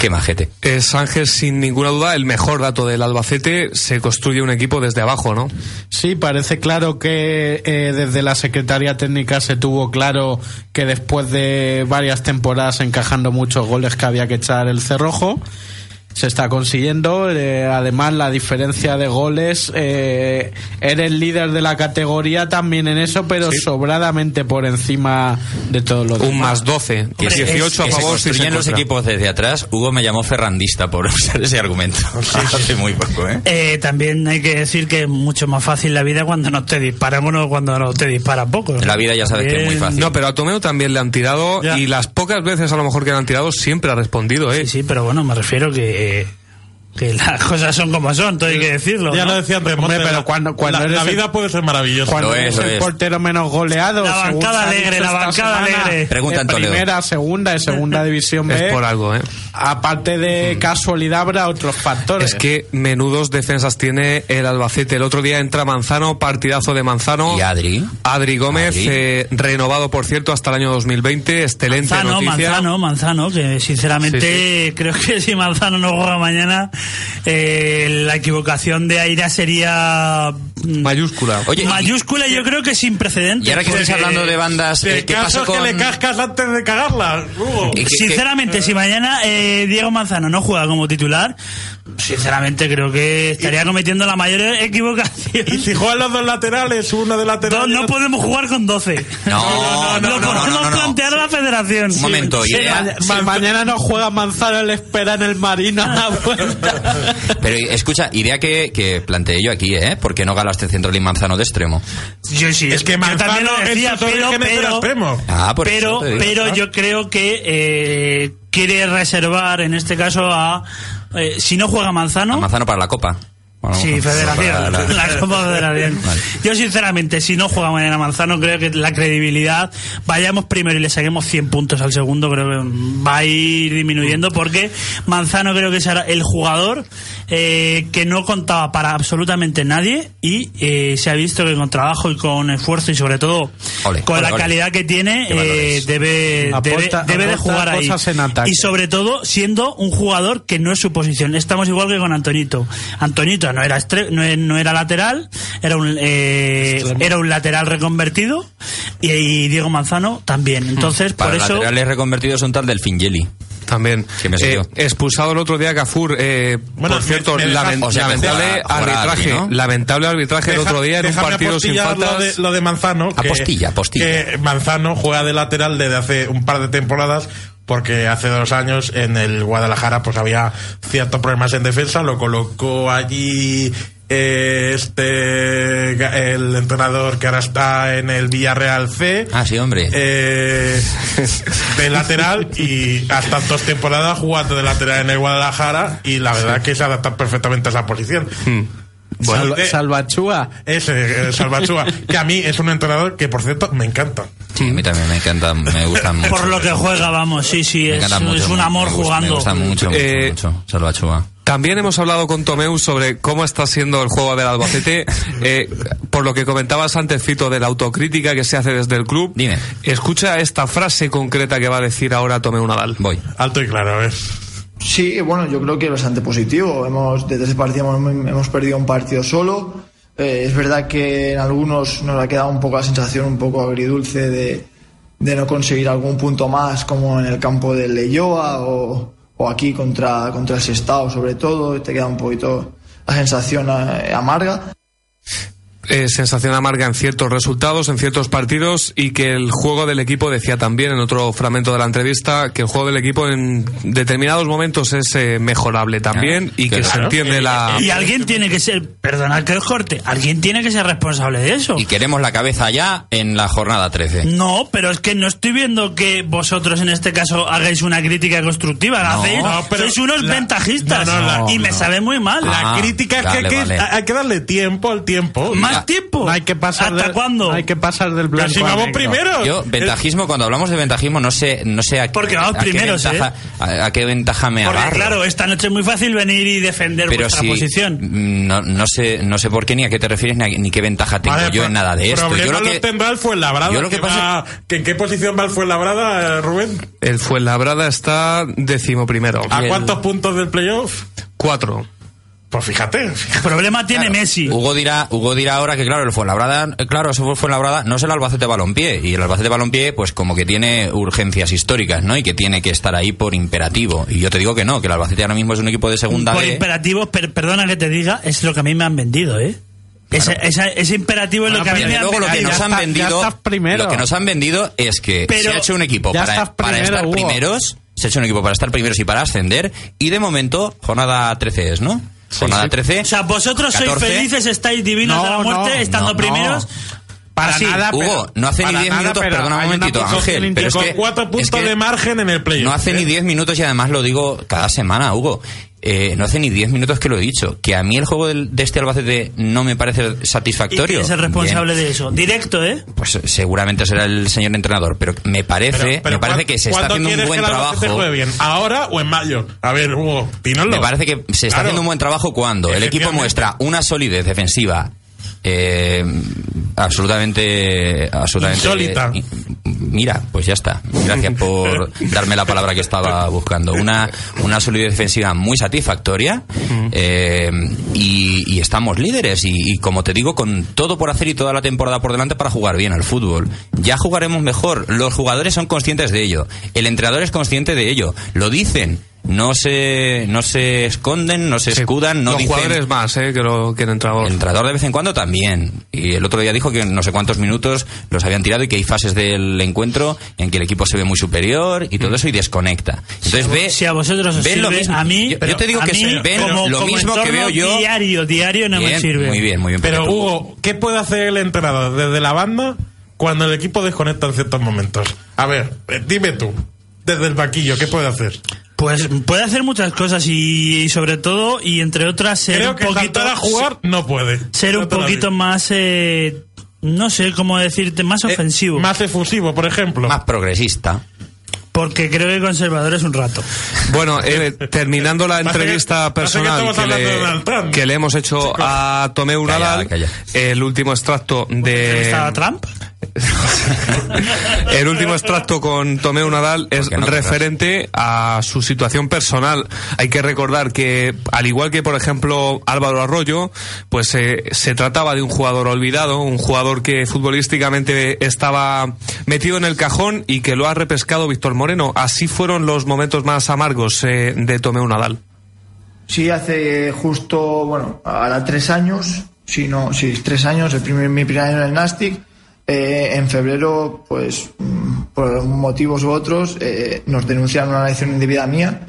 C: Qué majete.
B: Es Ángel, sin ninguna duda, el mejor dato del Albacete. Se construye un equipo desde abajo, ¿no?
D: Sí, parece claro que eh, desde la Secretaría Técnica se tuvo claro que después de varias temporadas encajando muchos goles que había que echar el cerrojo. Se está consiguiendo. Eh, además, la diferencia de goles, eh, eres líder de la categoría también en eso, pero sobradamente por encima de todos los
B: Un
D: demás.
B: más 12.
C: Que se-
B: 18 a favor si se
C: los equipos desde atrás. Hugo me llamó ferrandista por usar ese argumento. Hace muy poco, ¿eh?
F: Eh, también hay que decir que es mucho más fácil la vida cuando no te disparan uno cuando no te disparan poco.
C: La vida ya sabes que es muy fácil.
B: No, pero a Tomeu también le han tirado
F: Ya.
B: y las pocas veces a lo mejor que le han tirado siempre ha respondido, ¿eh?
F: Sí, sí, pero bueno, me refiero que, eh, que las cosas son como son, todo hay que decirlo.
E: Ya
F: ¿no?
E: lo decía Montes,
D: pero
E: la-
D: cuando- cuando
E: la,
D: eres
E: la
D: el-
E: vida puede ser maravillosa.
D: Cuando
C: es,
D: el
C: es.
D: portero menos goleado.
F: La bancada alegre, la bancada
D: semana,
F: alegre.
C: Pregunta en
D: primera, segunda y segunda división B.
B: Es por algo, ¿eh?
D: Aparte de casualidad, habrá otros factores.
B: Es que menudos defensas tiene el Albacete. El otro día entra Manzano, partidazo de Manzano.
C: Y Adri.
B: Adri Gómez,
C: Adri.
B: eh, renovado por cierto hasta el año 2020. Excelente
F: Manzano,
B: noticia.
F: Manzano, Manzano, que sinceramente creo que si Manzano no juega mañana, eh, la equivocación de Aira sería mm,
B: Mayúscula.
C: Oye,
F: mayúscula y yo creo que sin precedentes.
C: Y ahora que estáis hablando de bandas,
E: El
C: eh, ¿qué
E: caso
C: pasa con...?
E: que le cascas antes de cagarla, Hugo.
C: Y que- que-
F: Sinceramente, si mañana eh, Diego Manzano no juega como titular, sinceramente creo que estaría cometiendo la mayor equivocación.
E: Y si juegan los dos laterales, uno de lateral.
F: No, no podemos jugar con 12.
C: No, no,
F: Lo
C: no, no,
F: podemos
C: no, no.
F: plantear a la federación.
C: Un momento,
F: Sí.
C: idea-
D: mañana no juega Manzano, él espera en el Marino a la vuelta.
C: Pero escucha, idea que, que planteé yo aquí, ¿eh? ¿Por qué no galaste Central y Manzano de extremo?
F: Yo sí.
E: Es que Manzano
F: también lo decía, pero, pero,
E: extremo.
C: Ah, por
F: pero,
C: eso te digo.
F: pero yo creo que eh, quiere reservar en este caso a eh, si no juega Manzano.
C: Manzano para la Copa. Bueno,
F: Sí, Federación.
C: la-
F: La Copa Federación.
C: Vale.
F: Yo, sinceramente, si no juega mañana Manzano, creo que la credibilidad, vayamos primero y le saquemos 100 puntos al segundo, creo que va a ir disminuyendo porque Manzano creo que será el jugador eh, que no contaba para absolutamente nadie y eh, se ha visto que con trabajo y con esfuerzo y sobre todo
C: Ole,
F: con
C: ole,
F: la
C: ole.
F: calidad que tiene, eh, debe,
D: Aporta-
F: debe, debe de jugar ahí. Y sobre todo siendo un jugador que no es su posición. Estamos igual que con Antonito. Antonito no era estre- no, e- no era lateral, era un eh, era un lateral reconvertido y, y Diego Manzano también. Entonces,
C: Para
F: por eso
C: laterales reconvertidos un tal del Fingeli.
B: También.
C: Que me
B: Eh, expulsado el otro día Cafur. Eh,
E: Bueno,
B: por cierto,
E: me- me dejas-
B: lamen-
C: o sea, que
B: lamentable arbitraje. Lamentable arbitraje el otro día en un partido sin faltas.
E: Lo de, lo de Manzano. que-
C: Apostilla, apostilla.
E: Que Manzano juega de lateral desde hace un par de temporadas porque hace dos años en el Guadalajara pues había ciertos problemas en defensa. Lo colocó allí eh, este el entrenador que ahora está en el Villarreal C.
C: Ah, sí, hombre.
E: Eh, de lateral y hasta dos temporadas jugando de lateral en el Guadalajara y la verdad que se adapta perfectamente a esa posición.
B: Bueno,
D: Salva-
E: eh,
D: Salvachúa.
E: Ese, eh, Salvachúa, que a mí es un entrenador que, por cierto, me encanta.
C: Sí, a mí también me encanta, me gustan mucho.
F: por lo que juega, vamos, sí, sí,
C: Me
F: es,
C: mucho,
F: es un amor
C: me gusta-
F: jugando.
C: Me gusta mucho, mucho,
B: Eh,
C: mucho. Salvachúa.
B: También hemos hablado con Tomeu sobre cómo está siendo el juego del Albacete. Eh, por lo que comentabas antes, Fito, de la autocrítica que se hace desde el club.
C: Dime.
B: Escucha esta frase concreta que va a decir ahora Tomeu Nadal.
C: Voy.
E: Alto y claro, ¿eh?
G: Sí, bueno, yo creo que bastante positivo. Hemos, desde ese partido hemos, hemos perdido un partido solo. Eh, es verdad que en algunos nos ha quedado un poco la sensación un poco agridulce de, de no conseguir algún punto más, como en el campo del Leyoa o, aquí contra, contra el Sestao, sobre todo. Te queda un poquito la sensación eh, amarga.
B: Eh, sensación amarga en ciertos resultados, en ciertos partidos y que el juego del equipo, decía también en otro fragmento de la entrevista, que el juego del equipo en determinados momentos es eh, mejorable también y que se entiende la...
F: Y alguien tiene que ser, perdonad que os corte, alguien tiene que ser responsable de eso.
C: Y queremos la cabeza ya en la jornada 13.
F: No, pero es que no estoy viendo que vosotros en este caso hagáis una crítica constructiva.
C: No,
F: hacéis,
E: no, pero
F: sois unos
E: la-
F: ventajistas.
E: no, no, la-
F: y me sabe muy mal.
C: Ah,
E: La crítica es que, hay que
C: vale.
E: hay que darle tiempo al tiempo.
F: ¿Más tiempo?
D: No hay que pasar
F: ¿Hasta
D: del-
F: cuándo?
D: Hay que pasar del
E: Pero
D: blanco
E: si
D: al
E: vamos primero.
C: Yo, ventajismo, cuando hablamos de ventajismo, no sé, no sé a,
F: Porque vamos
C: a qué
F: primeros, ¿eh?
C: ventaja, a, a qué ventaja me
F: Porque
C: agarro.
F: claro, esta noche es muy fácil venir y defender
C: pero
F: vuestra
C: si
F: posición.
C: no, no sé no sé por qué ni a qué te refieres ni, a- ni qué ventaja tengo
E: Vale,
C: yo
E: pro-
C: en nada de esto yo lo que
E: tendrá el Fuenlabrada.
C: yo lo que
E: que
C: pasa-
E: va- que ¿En qué posición va el Fuenlabrada, eh, Rubén?
B: El Fuenlabrada está décimo primero.
E: ¿A cuántos puntos del playoff?
B: Cuatro.
E: Pues fíjate, fíjate.
F: Problema tiene
C: Claro.
F: Messi.
C: Hugo dirá, Hugo dirá ahora que claro, el Fuenlabrada, eh, claro, eso fue Fuenlabrada, no es el Albacete Balompié y el Albacete Balompié pues como que tiene urgencias históricas, ¿no? Y que tiene que estar ahí por imperativo. Y yo te digo que no, que el Albacete ahora mismo es un equipo de segunda
F: Por
C: B.
F: imperativo, per- perdona que te diga, es lo que a mí me han vendido, ¿eh? Ese, esa- ese imperativo es lo
D: Bueno,
F: que a mí me
C: luego lo que nos han
D: está-
C: vendido, lo que nos han vendido es que
F: Pero-
C: se ha hecho un equipo para, estar
D: Hugo.
C: primeros, se ha hecho un equipo para estar primeros y para ascender y de momento jornada 13 es, ¿no? Jornada
D: sí.
C: 13.
F: O sea, vosotros sois
C: 14.
F: felices, estáis divinos
D: No,
F: de la muerte,
D: no,
F: estando
C: no,
F: primeros.
D: Para
F: Así.
D: nada,
C: Hugo,
D: pero-
C: no hace ni
D: para
C: 10
D: nada,
C: minutos,
D: pero
C: perdona un momentito, Ángel, pero es
E: con
C: que,
E: cuatro
C: es
E: puntos
C: que
E: de margen en el playoff.
C: no hace
E: ¿eh?
C: ni 10 minutos y además lo digo cada semana, Hugo. Eh, no hace ni 10 minutos que lo he dicho. Que a mí el juego del- de este Albacete no me parece
F: ¿Y
C: satisfactorio.
F: quién es el responsable
C: Bien.
F: de eso? Directo, ¿eh?
C: Pues eh, seguramente será el señor entrenador, pero me parece,
E: Pero- pero
C: me parece
E: ¿cuán-
C: que se está
E: ¿cuándo
C: haciendo un buen
E: que
C: trabajo.
E: juegue bien? ¿Ahora o en mayo? A ver, Hugo.
C: Me parece que se está
E: Claro.
C: haciendo un buen trabajo cuando el equipo muestra una solidez defensiva eh, absolutamente, absolutamente
E: Insólita.
C: eh, mira, pues ya está. Gracias por darme la palabra que estaba buscando. Una, una solidez defensiva muy satisfactoria eh, y, y estamos líderes. Y, y como te digo, con todo por hacer y toda la temporada por delante para jugar bien al fútbol. Ya jugaremos mejor. Los jugadores son conscientes de ello. El entrenador es consciente de ello. Lo dicen. No se, no se esconden, no se
B: Sí.
C: escudan, no
B: Los
C: dicen...
B: jugadores más, ¿eh? Que, lo, que el entrenador.
C: El entrenador de vez en cuando también. Y el otro día dijo que no sé cuántos minutos los habían tirado y que hay fases del encuentro en que el equipo se ve muy superior y todo eso y desconecta. Entonces ve.
F: Si a vosotros os
C: ven lo
F: sirve,
C: mismo.
F: a mí,
C: Yo, yo te digo
F: a
C: que
F: mí,
C: se ven
F: como-
C: lo
F: como
C: mismo que veo yo.
F: Diario, diario no me sirve.
C: Muy bien, muy bien.
E: Pero Hugo, ¿qué puede hacer el entrenador desde la banda cuando el equipo desconecta en ciertos momentos? A ver, eh, dime tú, desde el vaquillo, ¿qué puede hacer?
F: Pues puede hacer muchas cosas y, y sobre todo, y entre otras, ser
E: Creo
F: un
E: que
F: poquito,
E: a jugar no puede.
F: ser
E: No
F: un poquito más, eh, no sé cómo decirte, más
E: Eh,
F: ofensivo.
E: más efusivo, por ejemplo.
C: más progresista.
F: Porque creo que conservador es un rato.
B: Bueno, eh, terminando la entrevista
E: que
B: personal que, le,
E: Trump.
B: que le hemos hecho a Tomeu Nadal, el último extracto
F: ¿Estaba
B: de
F: Trump?
B: el último extracto con Tomeu Nadal es
C: ¿Por qué no
B: referente a su situación personal. Hay que recordar que, al igual que, por ejemplo, Álvaro Arroyo, pues eh, se trataba de un jugador olvidado, un jugador que futbolísticamente estaba metido en el cajón y que lo ha repescado Víctor Moreno. Así fueron los momentos más amargos eh, de Tomeu Nadal.
G: Sí, hace justo, bueno, ahora tres años, sí, no, sí, tres años, el primer, mi primer año en el Nastic. Eh, en febrero, pues, por motivos u otros, eh, nos denunciaron una lesión indebida mía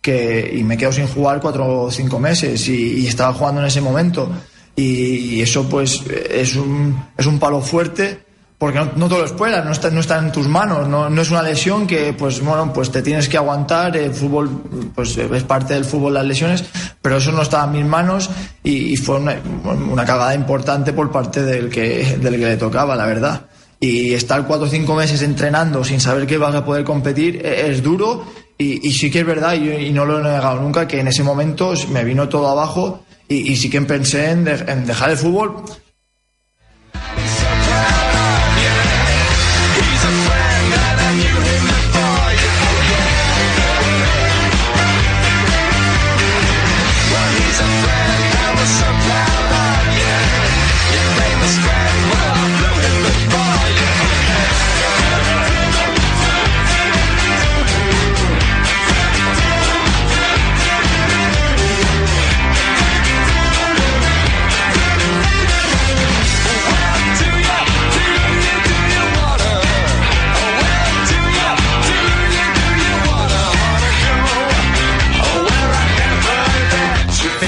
G: que, y me quedo sin jugar cuatro o cinco meses y, y estaba jugando en ese momento. Y, y eso, pues, es un, es un palo fuerte porque no, no te lo esperas, no está, no está en tus manos, no, no es una lesión que, pues bueno, pues te tienes que aguantar, el fútbol, pues es parte del fútbol las lesiones, pero eso no estaba en mis manos y, y fue una, una cagada importante por parte del que, del que le tocaba, la verdad. Y estar cuatro o cinco meses entrenando sin saber que vas a poder competir e- es duro y, y sí que es verdad, y, y no lo he negado nunca, que en ese momento me vino todo abajo y, y sí que pensé en, de- en dejar el fútbol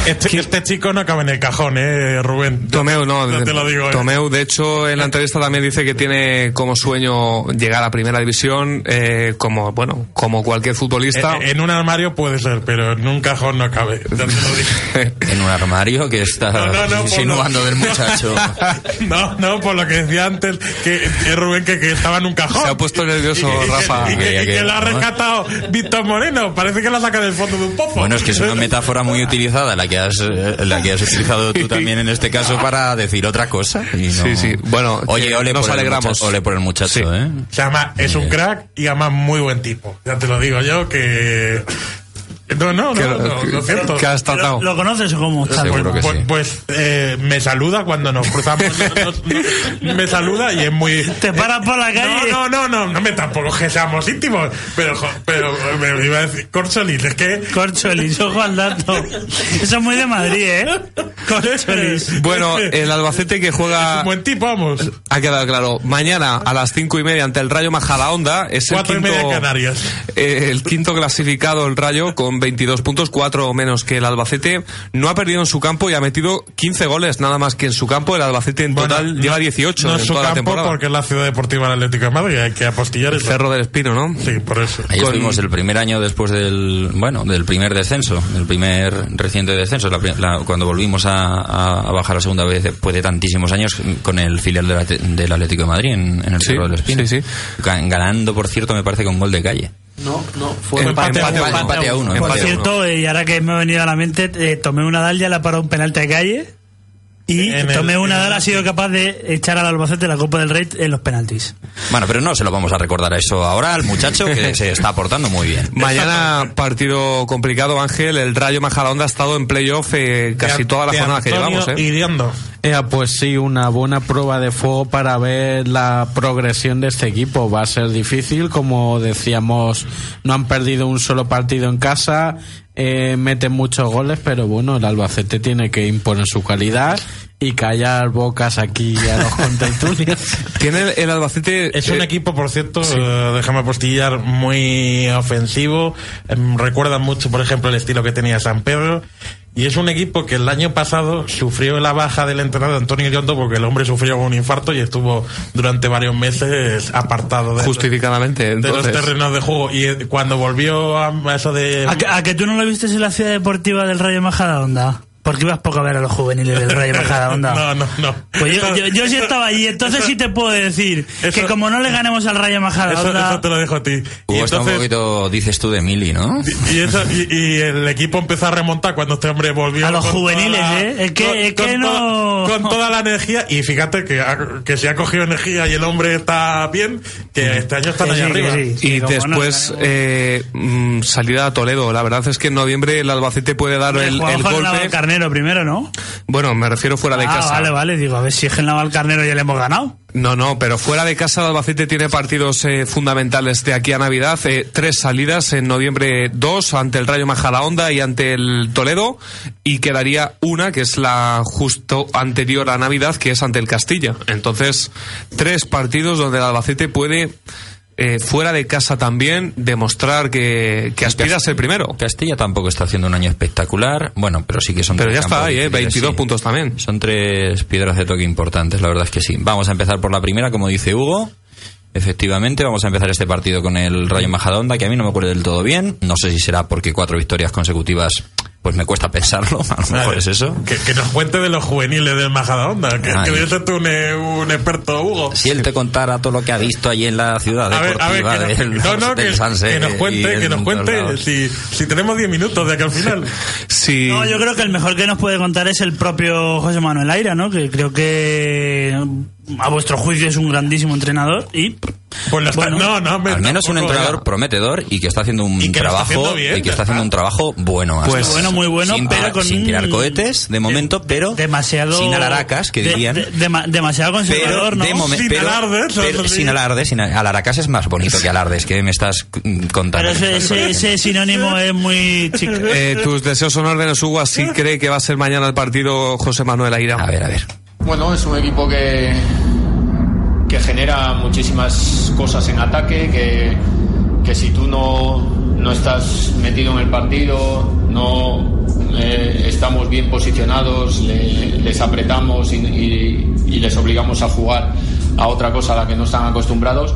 E: Este, este chico no acaba en el cajón, eh, Rubén.
B: Tomeu, no,
E: Ya te lo digo. eh.
B: Tomeu, de hecho, en la entrevista también dice que tiene como sueño llegar a primera división, eh, como, bueno, como cualquier futbolista.
E: Eh, En un armario puede ser, pero en un cajón no cabe. Ya te lo digo.
C: En un armario que está
E: No, no, no,
C: insinuando
E: por
C: del
E: lo-
C: muchacho.
E: No, no, por lo que decía antes, que, que Rubén que, que estaba en un cajón.
B: Se ha puesto nervioso,
E: Y que- y
B: Rafa.
E: Y que, que
C: que-
E: lo ha rescatado Víctor Moreno. Parece que lo saca del fondo de un pozo.
C: Bueno, es que es una metáfora muy utilizada la que has, eh, la que has utilizado tú también en este caso para decir otra cosa. y no-
B: Sí, sí. Bueno,
C: Oye, ole
B: nos
C: por, el
B: alegramos.
C: muchacho, ole por el muchacho,
B: Sí.
C: ¿eh?
E: Se llama, es un crack y además muy buen tipo. Ya te lo digo yo que No, no, no, no, no es cierto.
B: que has tratado.
F: ¿Lo, lo conoces o cómo? Está
C: Seguro que
E: pues,
C: sí.
E: pues, eh, me saluda cuando nos cruzamos. no, no, no, me saluda y es muy.
F: Te paras por la calle.
E: No, no, no, no, no me tampoco que seamos íntimos. Pero, jo- pero me iba a decir, Corcholis, es que.
F: Corcholis, ojo al dato. Eso es muy de Madrid, ¿eh? Corcholis.
B: Bueno, el Albacete que
E: Es
B: juega
E: un buen tipo, vamos.
B: Ha quedado claro. Mañana a las cinco y media ante el Rayo Majadahonda es el
E: Cuatro y
B: quinto,
E: media Canarias.
B: eh, el quinto clasificado el Rayo con 22 puntos, cuatro menos que el Albacete. No ha perdido en su campo y ha metido 15 goles nada más que en su campo. El Albacete en
E: Bueno,
B: total
E: no-
B: lleva 18
E: No
B: en
E: su
B: toda la
E: campo
B: temporada.
E: porque es la ciudad deportiva del Atlético de Madrid. Hay que apostillar
B: El
E: eso.
B: Cerro del Espino, ¿no?
E: Sí, por eso.
C: Ahí
B: Con-
C: estuvimos el primer año después del, bueno, del primer descenso, el primer reciente descenso, la cuando volvimos a, a- a bajar la segunda vez después de tantísimos años con el filial del, Atlético de Madrid en, en el
B: Sí,
C: Cerro del Espino.
B: sí, sí.
C: Ga- Ganando, por cierto, me parece con gol de calle.
D: No, no, fue
B: Empate,
D: empate,
B: empate,
D: a uno.
C: empate a uno,
F: Por
C: uno.
F: cierto, y ahora que me ha venido a la mente, eh, tomé una dal, ya la paró un penalti de calle. Y
E: En el-
F: tomé una
E: en
F: dal,
E: el-
F: ha sido capaz de echar al Albacete la Copa del Rey en los penaltis.
C: Bueno, pero no se lo vamos a recordar a eso ahora al muchacho que se está aportando muy bien.
B: Mañana partido complicado, Ángel. El Rayo Majadahonda ha estado en playoff eh, casi
E: De-
B: toda la jornada que llevamos. ¿eh?
D: Pues sí, una buena prueba de fuego para ver la progresión de este equipo. Va a ser difícil, como decíamos, no han perdido un solo partido en casa, eh, meten muchos goles, pero bueno, el Albacete tiene que imponer su calidad y callar bocas aquí a los contertulios.
B: Tiene el, el Albacete.
E: Es un
B: eh,
E: equipo, por cierto, eh, déjame postillar, muy ofensivo. Em, recuerda mucho, por ejemplo, el estilo que tenía San Pedro. Y es un equipo que el año pasado sufrió la baja del entrenador Antonio Yondo porque el hombre sufrió un infarto y estuvo durante varios meses apartado de,
B: Justificadamente,
E: de los terrenos de juego. Y eh, cuando volvió a a eso de...
F: ¿A que, a que tú no lo viste en la ciudad deportiva del Rayo Majadahonda? Porque ibas poco a ver a los juveniles del Rayo Majadahonda.
E: No, no, no.
F: Pues yo,
E: Eso-
F: yo, yo sí estaba allí, entonces sí te puedo decir que como no le ganemos al Rayo Majadahonda...
E: eso te lo dejo a ti. Y
C: Hugo está un
E: entonces-
C: poquito, dices tú, de Mili, ¿no?
E: Y, eso, y, y el equipo empezó a remontar cuando este hombre volvió.
F: A los
E: con
F: juveniles, ¿eh? Es que- es que no-
E: toda- con toda la energía. Y fíjate que, ha- que se ha cogido energía y el hombre está bien, que este año están
F: sí,
E: arriba.
F: que sí.
B: Y
F: no
B: después
F: ganemos-
B: eh, mm, salida a Toledo. La verdad es que en noviembre el Albacete puede dar el,
F: con el
B: golpe.
F: Carnero primero, ¿no?
B: Bueno, me refiero fuera de
F: ah,
B: casa.
F: vale, vale. Digo, a ver si es que el Naval Carnero ya le hemos ganado.
B: No, no, pero fuera de casa el Albacete tiene partidos eh, fundamentales de aquí a Navidad. eh, tres salidas en noviembre, dos ante el Rayo Majadahonda y ante el Toledo. Y quedaría una, que es la justo anterior a Navidad, que es ante el Castilla. Entonces, tres partidos donde el Albacete puede, eh, fuera de casa también, demostrar que, que aspira a ser primero.
C: Castilla tampoco está haciendo un año espectacular. Bueno, pero sí que son
B: Pero
C: tres
B: ya está ahí, ¿eh?
C: difíciles,
B: 22
C: sí.
B: puntos también.
C: Son tres piedras de toque importantes, la verdad es que sí. Vamos a empezar por la primera, como dice Hugo. Efectivamente, vamos a empezar este partido con el Rayo Majadahonda, que a mí no me acuerdo del todo bien. No sé si será porque cuatro victorias consecutivas, pues me cuesta pensarlo. A lo mejor es eso.
E: Que, que nos cuente de los juveniles del Majadahonda. Que, que debe ser tú un, eh, un experto, Hugo.
C: Si él te contara todo lo que ha visto allí en la ciudad
E: A ver, a ver, que,
C: del,
E: no, no, que,
C: del Sanse
E: que nos cuente,
C: en
E: que nos cuente si, si tenemos 10 minutos de aquí al final.
B: Sí.
F: No, yo creo que el mejor que nos puede contar es el propio José Manuel Aira, ¿no? Que creo que a vuestro juicio es un grandísimo entrenador y
E: Pues lo está-
F: Bueno,
E: no, no, hombre,
C: Al menos un entrenador prometedor y que está haciendo un
E: Y
C: trabajo
E: haciendo bien,
C: y que está haciendo un trabajo bueno. hasta
B: Pues-
F: bueno, muy bueno,
C: sin,
F: pero
C: tirar-
F: con
C: sin
F: un-
C: tirar cohetes de momento, pero
F: demasiado
C: sin alaracas que
F: de-
C: dirían.
F: de- dema- demasiado
C: pero
F: conservador, ¿no?
E: Sin
C: pero-
E: alardes,
C: pero sin alardes, sin alaracas es más bonito que alardes, que me estás contando.
F: Pero ese, ese- ese sinónimo es muy chico.
B: Eh, tus deseos son órdenes, Hugo, así cree que va a ser mañana el partido José Manuel Aira.
C: A ver, a ver.
H: Bueno, es un equipo que, que genera muchísimas cosas en ataque, que, que si tú no, no estás metido en el partido, no estamos bien posicionados, le- les apretamos y, les obligamos a jugar a otra cosa a la que no están acostumbrados,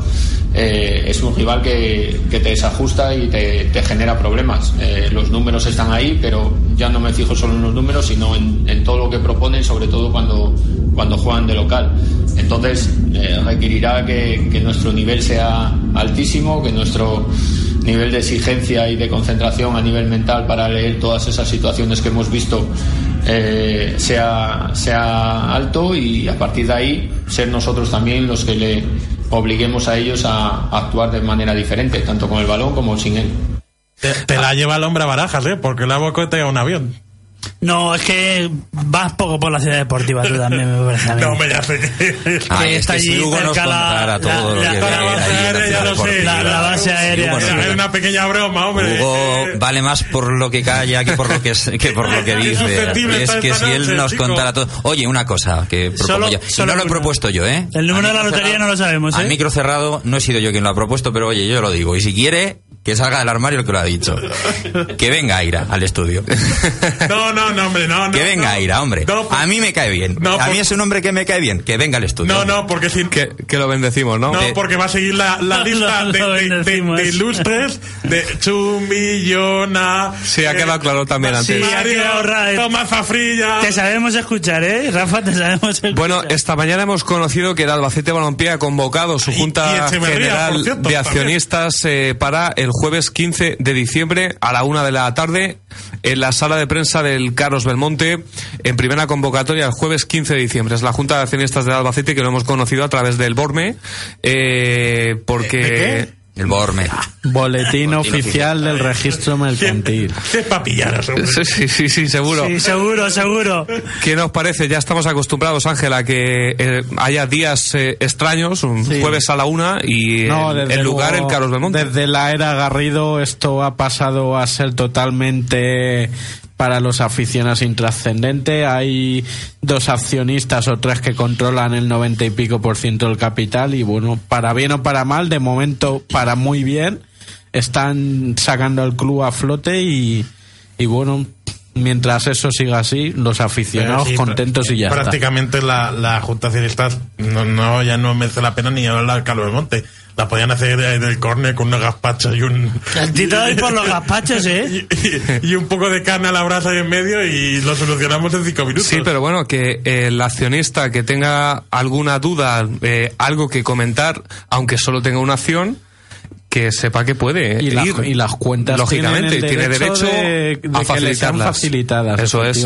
H: eh, es un rival que, que te desajusta y te, te genera problemas. Eh, los números están ahí, pero ya no me fijo solo en los números, sino en, todo lo que proponen, sobre todo cuando, cuando juegan de local. Entonces, eh, requerirá que, que nuestro nivel sea altísimo, que nuestro nivel de exigencia y de concentración a nivel mental para leer todas esas situaciones que hemos visto eh, sea, sea alto y a partir de ahí ser nosotros también los que le obliguemos a ellos a, actuar de manera diferente, tanto con el balón como sin él.
E: Te, te la lleva el hombre a barajas, ¿eh? Porque la bocotea un avión.
F: No, es que vas poco por la ciudad deportiva tú también, me parece a mí.
E: No, hombre, ya sé que.
C: Ay,
F: está allí
C: Hugo nos
F: cerca la-
C: contara todo
F: la-
C: lo que
F: la-
C: ve
E: la base
C: la
E: aérea, ya
C: ciudad
E: lo sé.
C: deportiva.
F: La- la base aérea,
C: Sí,
F: sí.
C: bueno,
E: Es una pequeña broma, hombre.
C: Hugo vale más por lo que calla que por lo que, es- que, por lo que
E: Es
C: dice. Es que si él
E: noche,
C: nos
E: chico.
C: contara todo. Oye, una cosa que propongo
F: Solo-
C: yo. Y
F: solo
C: no lo he
F: una.
C: propuesto yo, ¿eh?
F: El número de la lotería no lo sabemos, ¿eh?
C: micro cerrado no he sido yo quien lo ha propuesto, pero oye, yo lo digo. Y si quiere, que salga del armario el que lo ha dicho. Que venga Aira al estudio.
E: No, no, no, hombre, no, no.
C: que venga
E: no.
C: Aira, hombre.
E: No, por-
C: a mí me cae bien.
E: No,
C: a
E: por-
C: mí es un hombre que me cae bien. Que venga al estudio.
E: No, no, porque si.
B: Que, que lo bendecimos, ¿no?
E: No,
C: de-
E: porque va a seguir la, lista
F: lo
E: de, de- de-
F: bendecimos.
E: de ilustres de Chumillona.
B: Sí, ha quedado claro también antes.
F: Sí, ra-
E: Tomás Zafrilla.
F: Te sabemos escuchar, ¿eh? Rafa, te sabemos escuchar.
B: Bueno, esta mañana hemos conocido que el Albacete Balompié ha convocado su
E: Y- y
B: Junta
E: por
B: General
E: cierto,
B: de Accionistas eh, para el jueves 15 de diciembre a la una de la tarde en la sala de prensa del Carlos Belmonte en primera convocatoria el jueves 15 de diciembre. Es la Junta de Accionistas del Albacete que lo hemos conocido a través del Borme eh, porque...
C: El Borme.
D: Boletín oficial del registro mercantil.
E: ¿Qué es papillar, seguro.
B: Sí, sí, sí, sí, seguro.
F: Sí, seguro, seguro.
B: ¿Qué nos parece? Ya estamos acostumbrados, Ángela, a que eh, haya días eh, extraños, un
D: Sí.
B: jueves a la una y
D: No,
B: en,
D: desde
B: en lugar
D: luego,
B: el Carlos Belmonte.
D: Desde la era Garrido esto ha pasado a ser totalmente para los aficionados intrascendente. Hay dos accionistas o tres que controlan el 90 y pico por ciento del capital y bueno, para bien o para mal, de momento para muy bien, están sacando al club a flote y, y bueno, mientras eso siga así, los aficionados
E: Sí,
D: contentos y ya está.
E: Prácticamente la, la Junta de Accionistas no, no, ya no merece la pena ni hablar al Carlos Monte. La podían hacer en el córner con unos gazpachos y un.
F: Tito ahí por los gazpachos, ¿eh?
E: Y, y un poco de carne a la brasa ahí en medio y lo solucionamos en cinco minutos.
B: Sí, pero bueno, que el accionista que tenga alguna duda, eh, algo que comentar, aunque solo tenga una acción, que sepa que puede
D: y,
B: ir.
D: y las cuentas
B: lógicamente tiene derecho
D: de, de
B: a facilitarlas
D: facilitadas
B: eso es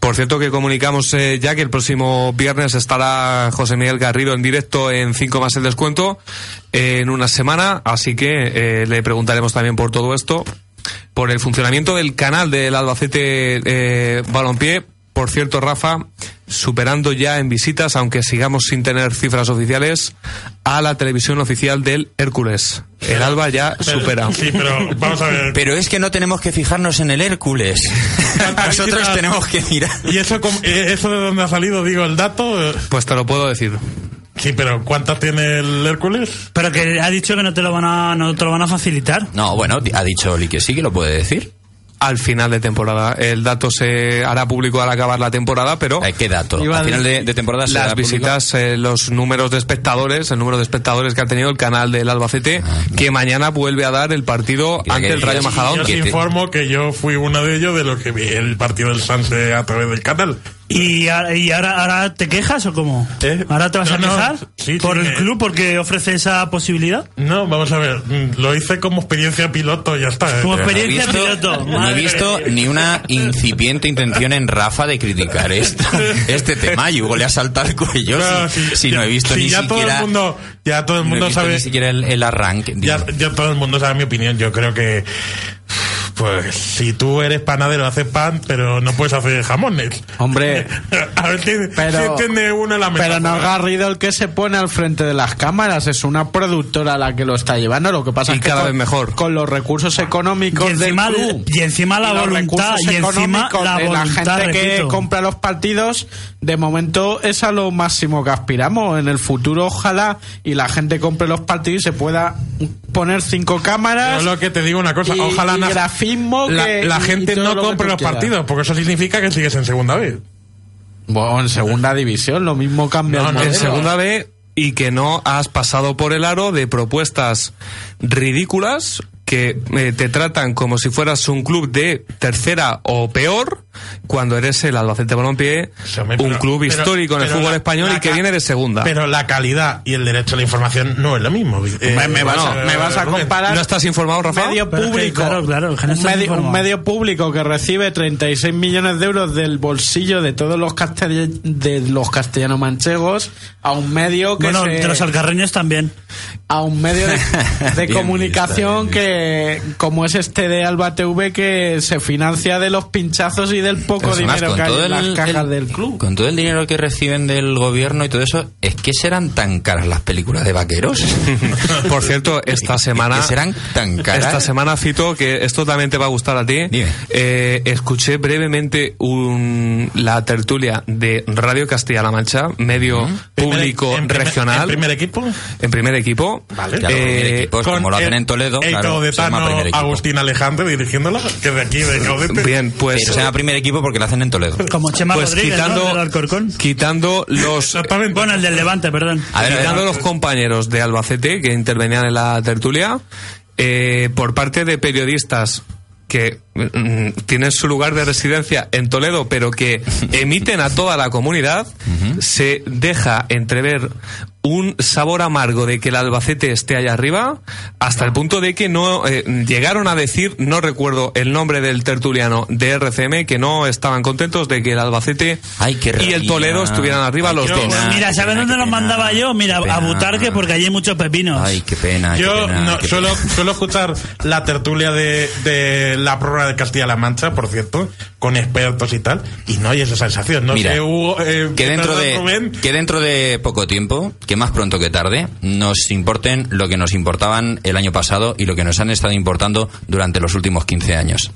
B: por cierto que comunicamos eh, ya que el próximo viernes estará José Miguel Garrido en directo en 5 más el descuento eh, en una semana así que eh, le preguntaremos también por todo esto por el funcionamiento del canal del Albacete eh, Balompié por cierto, Rafa, superando ya en visitas, aunque sigamos sin tener cifras oficiales, a la televisión oficial del Hércules. El Alba ya
E: Pero-
B: supera.
E: Sí, pero vamos a ver.
C: Pero es que no tenemos que fijarnos en el Hércules. Nosotros tenemos que mirar.
E: ¿Y eso, cómo- eh, eso de dónde ha salido? Digo, el dato.
B: Pues te lo puedo decir.
E: Sí, pero ¿cuántas tiene el Hércules?
F: Pero que ha dicho que no te lo van a, no te lo van a facilitar.
C: No, bueno, ha dicho Oli que sí que lo puede decir.
B: Al final de temporada. El dato se hará público al acabar la temporada, pero
C: ¿Qué dato? Al final de, de temporada se
B: las visitas, eh, los números de espectadores, el número de espectadores que ha tenido el canal del Albacete,
C: Ah,
B: que mañana vuelve a dar el partido
C: Mira
B: ante
C: que
B: el Rayo
E: Yo
B: Majadahonda.
E: os
C: que te-
E: informo que yo fui uno de ellos de los que vi el partido del Sanse a través del canal.
F: ¿Y, ahora- y ahora, ahora te quejas o cómo?
E: ¿Eh?
F: ¿Ahora te vas a
E: no,
F: quejar
E: sí,
F: por
E: sí,
F: el club porque ofrece esa posibilidad?
E: No, vamos a ver, mm, lo hice como experiencia piloto, ya está. ¿eh?
F: Como
C: Pero no he
F: experiencia
C: visto-
F: piloto.
C: No he visto ni una incipiente intención en Rafa de criticar esto, este tema. Y Hugo le ha saltado el cuello.
E: No,
C: si,
E: sí,
C: si no he visto ni
E: ya
C: siquiera.
E: todo el mundo, ya todo el
C: no he
E: mundo
C: visto
E: sabe,
C: ni siquiera el, el arranque.
E: ya, ya todo el mundo sabe mi opinión. Yo creo que, pues, si tú eres panadero, haces pan, pero no puedes hacer jamones.
D: Hombre,
E: a ver si,
D: Pero-
E: si entiende uno la
D: pero no
E: metáfora.
D: es Garrido el que se pone al frente de las cámaras, es una productora la que lo está llevando. Lo que pasa
B: Y
D: es que
B: cada
D: con,
B: vez mejor.
D: con los recursos económicos
F: Y encima,
D: del club
F: y encima la
D: y
F: voluntad, y encima la
D: de
F: voluntad,
D: la gente que compra los partidos, de momento es a lo máximo que aspiramos. En el futuro, ojalá y la gente compre los partidos y se pueda poner cinco cámaras.
E: Yo lo que te digo una cosa,
D: y-
E: ojalá
D: y grafismo
E: la,
D: que-
E: la gente no
D: lo
E: compre los
D: quieras.
E: partidos, porque eso significa que sigues en segunda vez.
D: Bueno, en segunda división, lo mismo cambia
E: No,
D: el
B: en segunda B y que no has pasado por el aro de propuestas ridículas que eh, te tratan como si fueras un club de tercera o peor cuando eres el Albacete Balompié,
E: Sí, hombre,
B: un
E: pero-
B: club
E: pero-
B: histórico en el
E: pero
B: fútbol
E: la-
B: español
E: la
B: y que viene de segunda.
E: Pero la calidad y el derecho a la información no es lo mismo. Eh,
D: me, me vas, a-
E: bueno,
D: me vas a comparar
B: ¿No estás informado, Rafa?
D: medio
F: Pero
D: público
F: claro, claro, no
D: un, medio, un medio público que recibe 36 millones de euros del bolsillo de todos los castell- de los castellanos manchegos a un medio que
F: Bueno,
D: se-
F: de los alcarreños también.
D: a un medio de, de
C: Bien
D: comunicación que como es este de Alba TV que se financia de los pinchazos y del poco
C: Pero
D: dinero que hay en las cajas
C: el-
D: del club.
C: con todo el dinero que reciben del gobierno y todo eso, ¿es que serán tan caras las películas de vaqueros?
B: Por cierto, esta semana.
C: ¿Que serán tan caras?
B: Esta semana, Fito, que esto también te va a gustar a ti. Eh, escuché brevemente un, la tertulia de Radio Castilla-La Mancha, medio público
E: en primer-
B: regional.
E: ¿En primer equipo?
B: en primer equipo.
E: Vale.
C: Claro,
B: Eh,
C: primer equipo, es como lo hacen
E: el-
C: en Toledo,
E: el
C: claro, equipo.
E: Agustín Alejandro dirigiéndola, que de aquí, de.
B: Bien, pues.
C: Pero se llama primer equipo porque lo hacen en Toledo.
F: Como Chema
B: pues
F: Rodríguez, ¿no?
B: quitando,
F: Del Alcorcón.
B: quitando los.
F: Bueno, el del Levante, perdón.
C: A ver, a ver,
B: quitando los compañeros de Albacete que intervenían en la tertulia, eh, por parte de periodistas que tienen su lugar de residencia en Toledo, pero que emiten a toda la comunidad, se deja entrever un sabor amargo de que el Albacete esté allá arriba, hasta el punto de que no eh, llegaron a decir, no recuerdo el nombre del tertuliano de RCM, que no estaban contentos de que el Albacete
C: Ay,
B: y el. Toledo estuvieran arriba
C: Ay,
B: los dos.
C: pena.
F: Mira, ¿sabes dónde los mandaba yo? Mira, a. Butarque, porque allí hay muchos pepinos.
C: Ay, qué pena.
E: Yo
C: qué pena,
E: no,
C: qué
E: suelo,
C: pena.
E: suelo escuchar la tertulia de, de la de Castilla-La Mancha, por cierto, con expertos y tal, y no hay esa sensación. No
C: Mira,
E: Hugo, eh,
C: que dentro
E: perdón,
C: de
E: Rubén,
C: que dentro de poco tiempo, que más pronto que tarde, nos importen lo que nos importaban el año pasado y lo que nos han estado importando durante los últimos 15 años.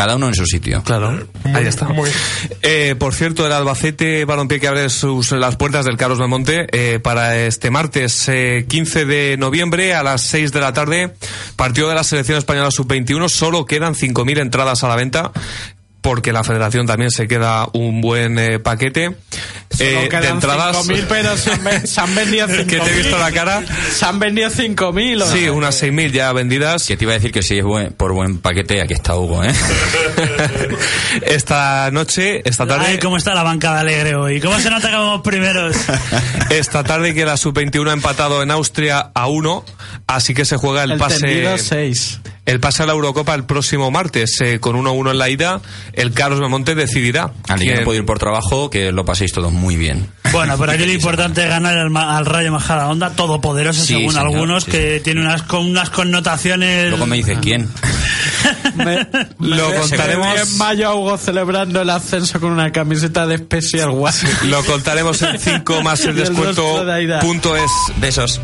C: Cada uno en su sitio.
B: Claro, ahí está.
E: muy-
B: Eh, por cierto, el Albacete Balompié que abre sus, las puertas del Carlos Belmonte eh, para este martes eh, 15 de noviembre a las 6 de la tarde, partido de la selección española sub-21. Solo quedan 5.000 entradas a la venta porque la federación también se queda un buen eh, paquete
D: Solo
B: eh, de entradas.
D: 5.000, pero se se han vendido 5.000.
B: que te he visto la cara.
D: Se han vendido 5.000. ¿o
B: Sí,
D: no?
B: unas 6.000 ya vendidas.
C: Que te iba a decir que si es buen- por buen paquete, aquí está Hugo, ¿eh?
B: esta noche, esta tarde.
F: Ay, cómo está la banca de alegre hoy. ¿Cómo se nota que vamos primeros?
B: Esta tarde que la sub-21 ha empatado en Austria a 1, así que se juega el,
D: El
B: pase
D: tendido 6.
B: El pase a la Eurocopa el próximo martes eh, con 1-1 en la ida. El Carlos Belmonte decidirá.
C: Al que no puedo ir por trabajo, que lo paséis todos muy bien.
F: Bueno, por aquí lo importante es ganar al, ma- al Rayo Majada Onda, todopoderoso
C: Sí,
F: según
C: señor,
F: algunos,
C: sí,
F: que tiene unas, con unas connotaciones...
C: Luego me dices quién.
D: Me,
B: Lo
D: me-
B: contaremos.
D: en mayo Hugo celebrando el ascenso con una camiseta de Special One.
B: Lo contaremos en 5 más el
D: Y el
B: descuento
D: rostro de Aida.
B: punto es.
C: Besos.